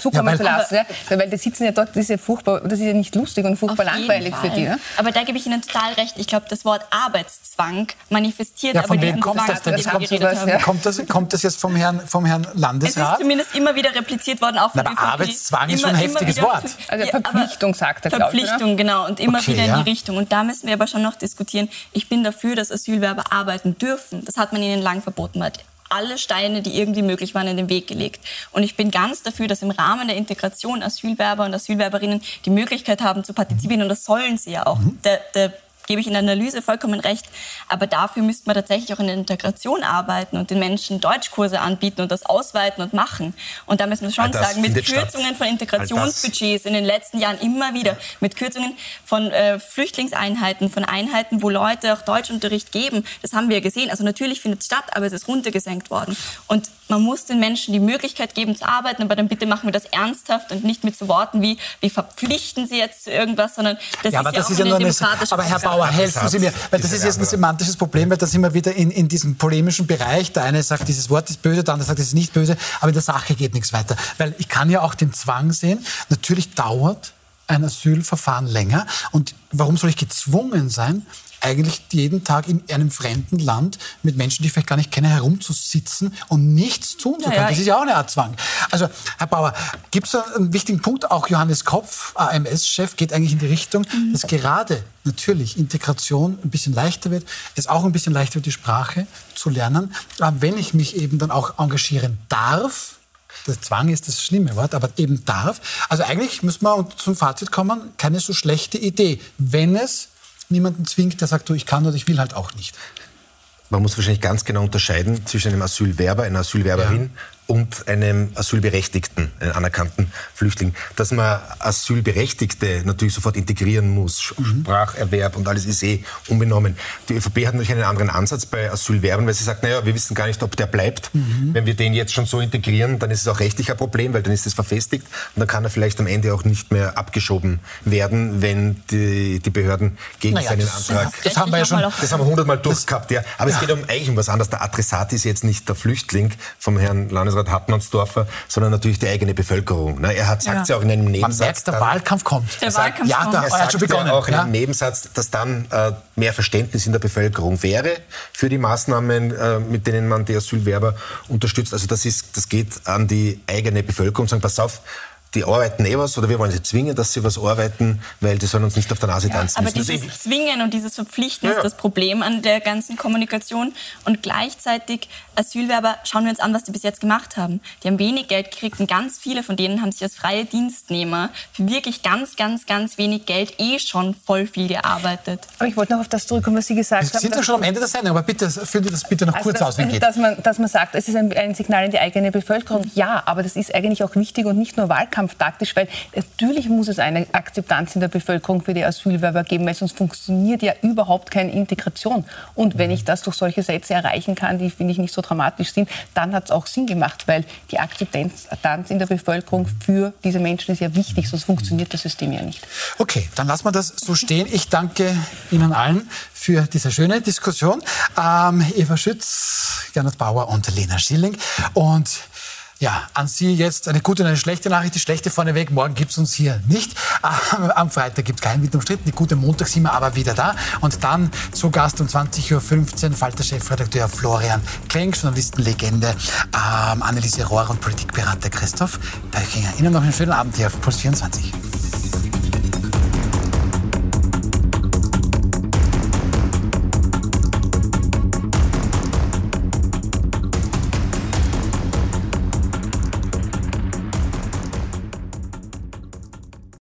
Speaker 3: zukommen ja, zu lassen. Ja? Weil die sitzen ja dort, das ist ja furchtbar, das ist ja nicht lustig und furchtbar langweilig für die. Ne?
Speaker 2: Aber da gebe ich Ihnen total recht. Ich glaube, das Wort Arbeitszwang manifestiert
Speaker 1: ja, von aber diesen kommt Zwang, das, das, kommt, das, ja. kommt, das, kommt das jetzt vom Herrn, vom Herrn Landesrat?
Speaker 2: Es ist zumindest immer wieder repliziert worden, auch von
Speaker 1: Na, aber Arbeitszwang ist schon ein heftiges Wort.
Speaker 3: Also Verpflichtung, sagt er,
Speaker 2: Verpflichtung, ich, genau. Und immer okay, wieder in die Richtung. Und da müssen wir aber schon noch diskutieren. Ich bin dafür, dass Asylwerber arbeiten dürfen. Das hat man ihnen lang verboten alle Steine, die irgendwie möglich waren, in den Weg gelegt. Und ich bin ganz dafür, dass im Rahmen der Integration Asylwerber und Asylwerberinnen die Möglichkeit haben zu partizipieren. Und das sollen sie ja auch. Mhm. Der, der gebe ich in der Analyse vollkommen recht. Aber dafür müsste man tatsächlich auch in der Integration arbeiten und den Menschen Deutschkurse anbieten und das ausweiten und machen. Und da müssen wir schon sagen, mit Kürzungen statt. von Integrationsbudgets in den letzten Jahren immer wieder, mit Kürzungen von äh, Flüchtlingseinheiten, von Einheiten, wo Leute auch Deutschunterricht geben, das haben wir gesehen. Also natürlich findet es statt, aber es ist runtergesenkt worden. Und man muss den Menschen die Möglichkeit geben zu arbeiten, aber dann bitte machen wir das ernsthaft und nicht mit so Worten wie, wir verpflichten sie jetzt zu irgendwas, sondern das ja, ist ja das auch ist ja eine demokratische
Speaker 1: Aber Herr Bauer, helfen Sie mir, weil das ist jetzt ein semantisches Problem, weil da sind wir wieder in, in diesem polemischen Bereich. Der eine sagt, dieses Wort ist böse, der andere sagt, es ist nicht böse, aber in der Sache geht nichts weiter. Weil ich kann ja auch den Zwang sehen, natürlich dauert ein Asylverfahren länger und warum soll ich gezwungen sein, eigentlich jeden Tag in einem fremden Land mit Menschen, die ich vielleicht gar nicht kenne, herumzusitzen und nichts tun zu können. Ja, ja. Das ist ja auch eine Art Zwang. Also, Herr Bauer, gibt es einen wichtigen Punkt? Auch Johannes Kopf, AMS-Chef, geht eigentlich in die Richtung, mhm. dass gerade natürlich Integration ein bisschen leichter wird, es auch ein bisschen leichter wird, die Sprache zu lernen. Wenn ich mich eben dann auch engagieren darf, der Zwang ist das schlimme Wort, aber eben darf. Also eigentlich müssen wir zum Fazit kommen, keine so schlechte Idee, wenn es niemanden zwingt, der sagt, du, ich kann oder ich will halt auch nicht.
Speaker 4: Man muss wahrscheinlich ganz genau unterscheiden zwischen einem Asylwerber, einer Asylwerberin ja und einem Asylberechtigten, einen anerkannten Flüchtling. Dass man Asylberechtigte natürlich sofort integrieren muss, mhm. Spracherwerb und alles ist eh unbenommen. Die ÖVP hat natürlich einen anderen Ansatz bei Asylwerben, weil sie sagt, naja, wir wissen gar nicht, ob der bleibt. Mhm. Wenn wir den jetzt schon so integrieren, dann ist es auch rechtlich ein Problem, weil dann ist es verfestigt und dann kann er vielleicht am Ende auch nicht mehr abgeschoben werden, wenn die, die Behörden gegen naja, seinen das Antrag...
Speaker 1: Das haben wir ja schon...
Speaker 4: Das haben wir hundertmal durchgehabt, ja. Aber ja. es geht um eigentlich um was anderes. Der Adressat ist jetzt nicht der Flüchtling vom Herrn Landesrat Landrat Hartmannsdorfer, sondern natürlich die eigene Bevölkerung. Ne? Er hat sagt ja. ja auch in einem Nebensatz. Man merkt,
Speaker 1: der dann, Wahlkampf kommt.
Speaker 2: Der sagt, Wahlkampf
Speaker 1: ja,
Speaker 2: kommt.
Speaker 1: Da, er
Speaker 4: sagt schon begonnen. auch in einem Nebensatz, dass dann äh, mehr Verständnis in der Bevölkerung wäre für die Maßnahmen, äh, mit denen man die Asylwerber unterstützt. Also das, ist, das geht an die eigene Bevölkerung. Sagen, pass auf, die arbeiten eh was oder wir wollen sie zwingen, dass sie was arbeiten, weil die sollen uns nicht auf der Nase tanzen
Speaker 2: ja, aber müssen. dieses Zwingen und dieses Verpflichten ja, ja. ist das Problem an der ganzen Kommunikation. Und gleichzeitig Asylwerber, schauen wir uns an, was die bis jetzt gemacht haben. Die haben wenig Geld gekriegt und ganz viele von denen haben sich als freie Dienstnehmer für wirklich ganz, ganz, ganz wenig Geld eh schon voll viel gearbeitet.
Speaker 3: Aber ich wollte noch auf das zurückkommen, was Sie gesagt haben.
Speaker 1: Wir sind ja schon am Ende der Sendung, aber bitte führen Sie das bitte noch also kurz
Speaker 3: das,
Speaker 1: aus, wie
Speaker 3: geht. Dass man, dass man sagt, es ist ein, ein Signal in die eigene Bevölkerung. Ja, aber das ist eigentlich auch wichtig und nicht nur Wahlkampf wahlkampftaktisch, weil natürlich muss es eine Akzeptanz in der Bevölkerung für die Asylwerber geben, weil sonst funktioniert ja überhaupt keine Integration. Und wenn ich das durch solche Sätze erreichen kann, die finde ich nicht so dramatisch sind, dann hat es auch Sinn gemacht, weil die Akzeptanz in der Bevölkerung für diese Menschen ist ja wichtig, sonst funktioniert das System ja nicht.
Speaker 1: Okay, dann lassen wir das so stehen. Ich danke Ihnen allen für diese schöne Diskussion. Ähm, Eva Schütz, Gernot Bauer und Lena Schilling. Und ja, an Sie jetzt eine gute und eine schlechte Nachricht. Die schlechte vorneweg, morgen gibt es uns hier nicht. Am Freitag gibt es keinen mit umstritten. Die gute Montag sind wir aber wieder da. Und dann zu Gast um 20.15 Uhr Falter-Chefredakteur Florian Klenk, Journalistenlegende, ähm, Anneliese Rohr und Politikberater Christoph Böchinger. Ihnen noch einen schönen Abend hier auf Puls 24.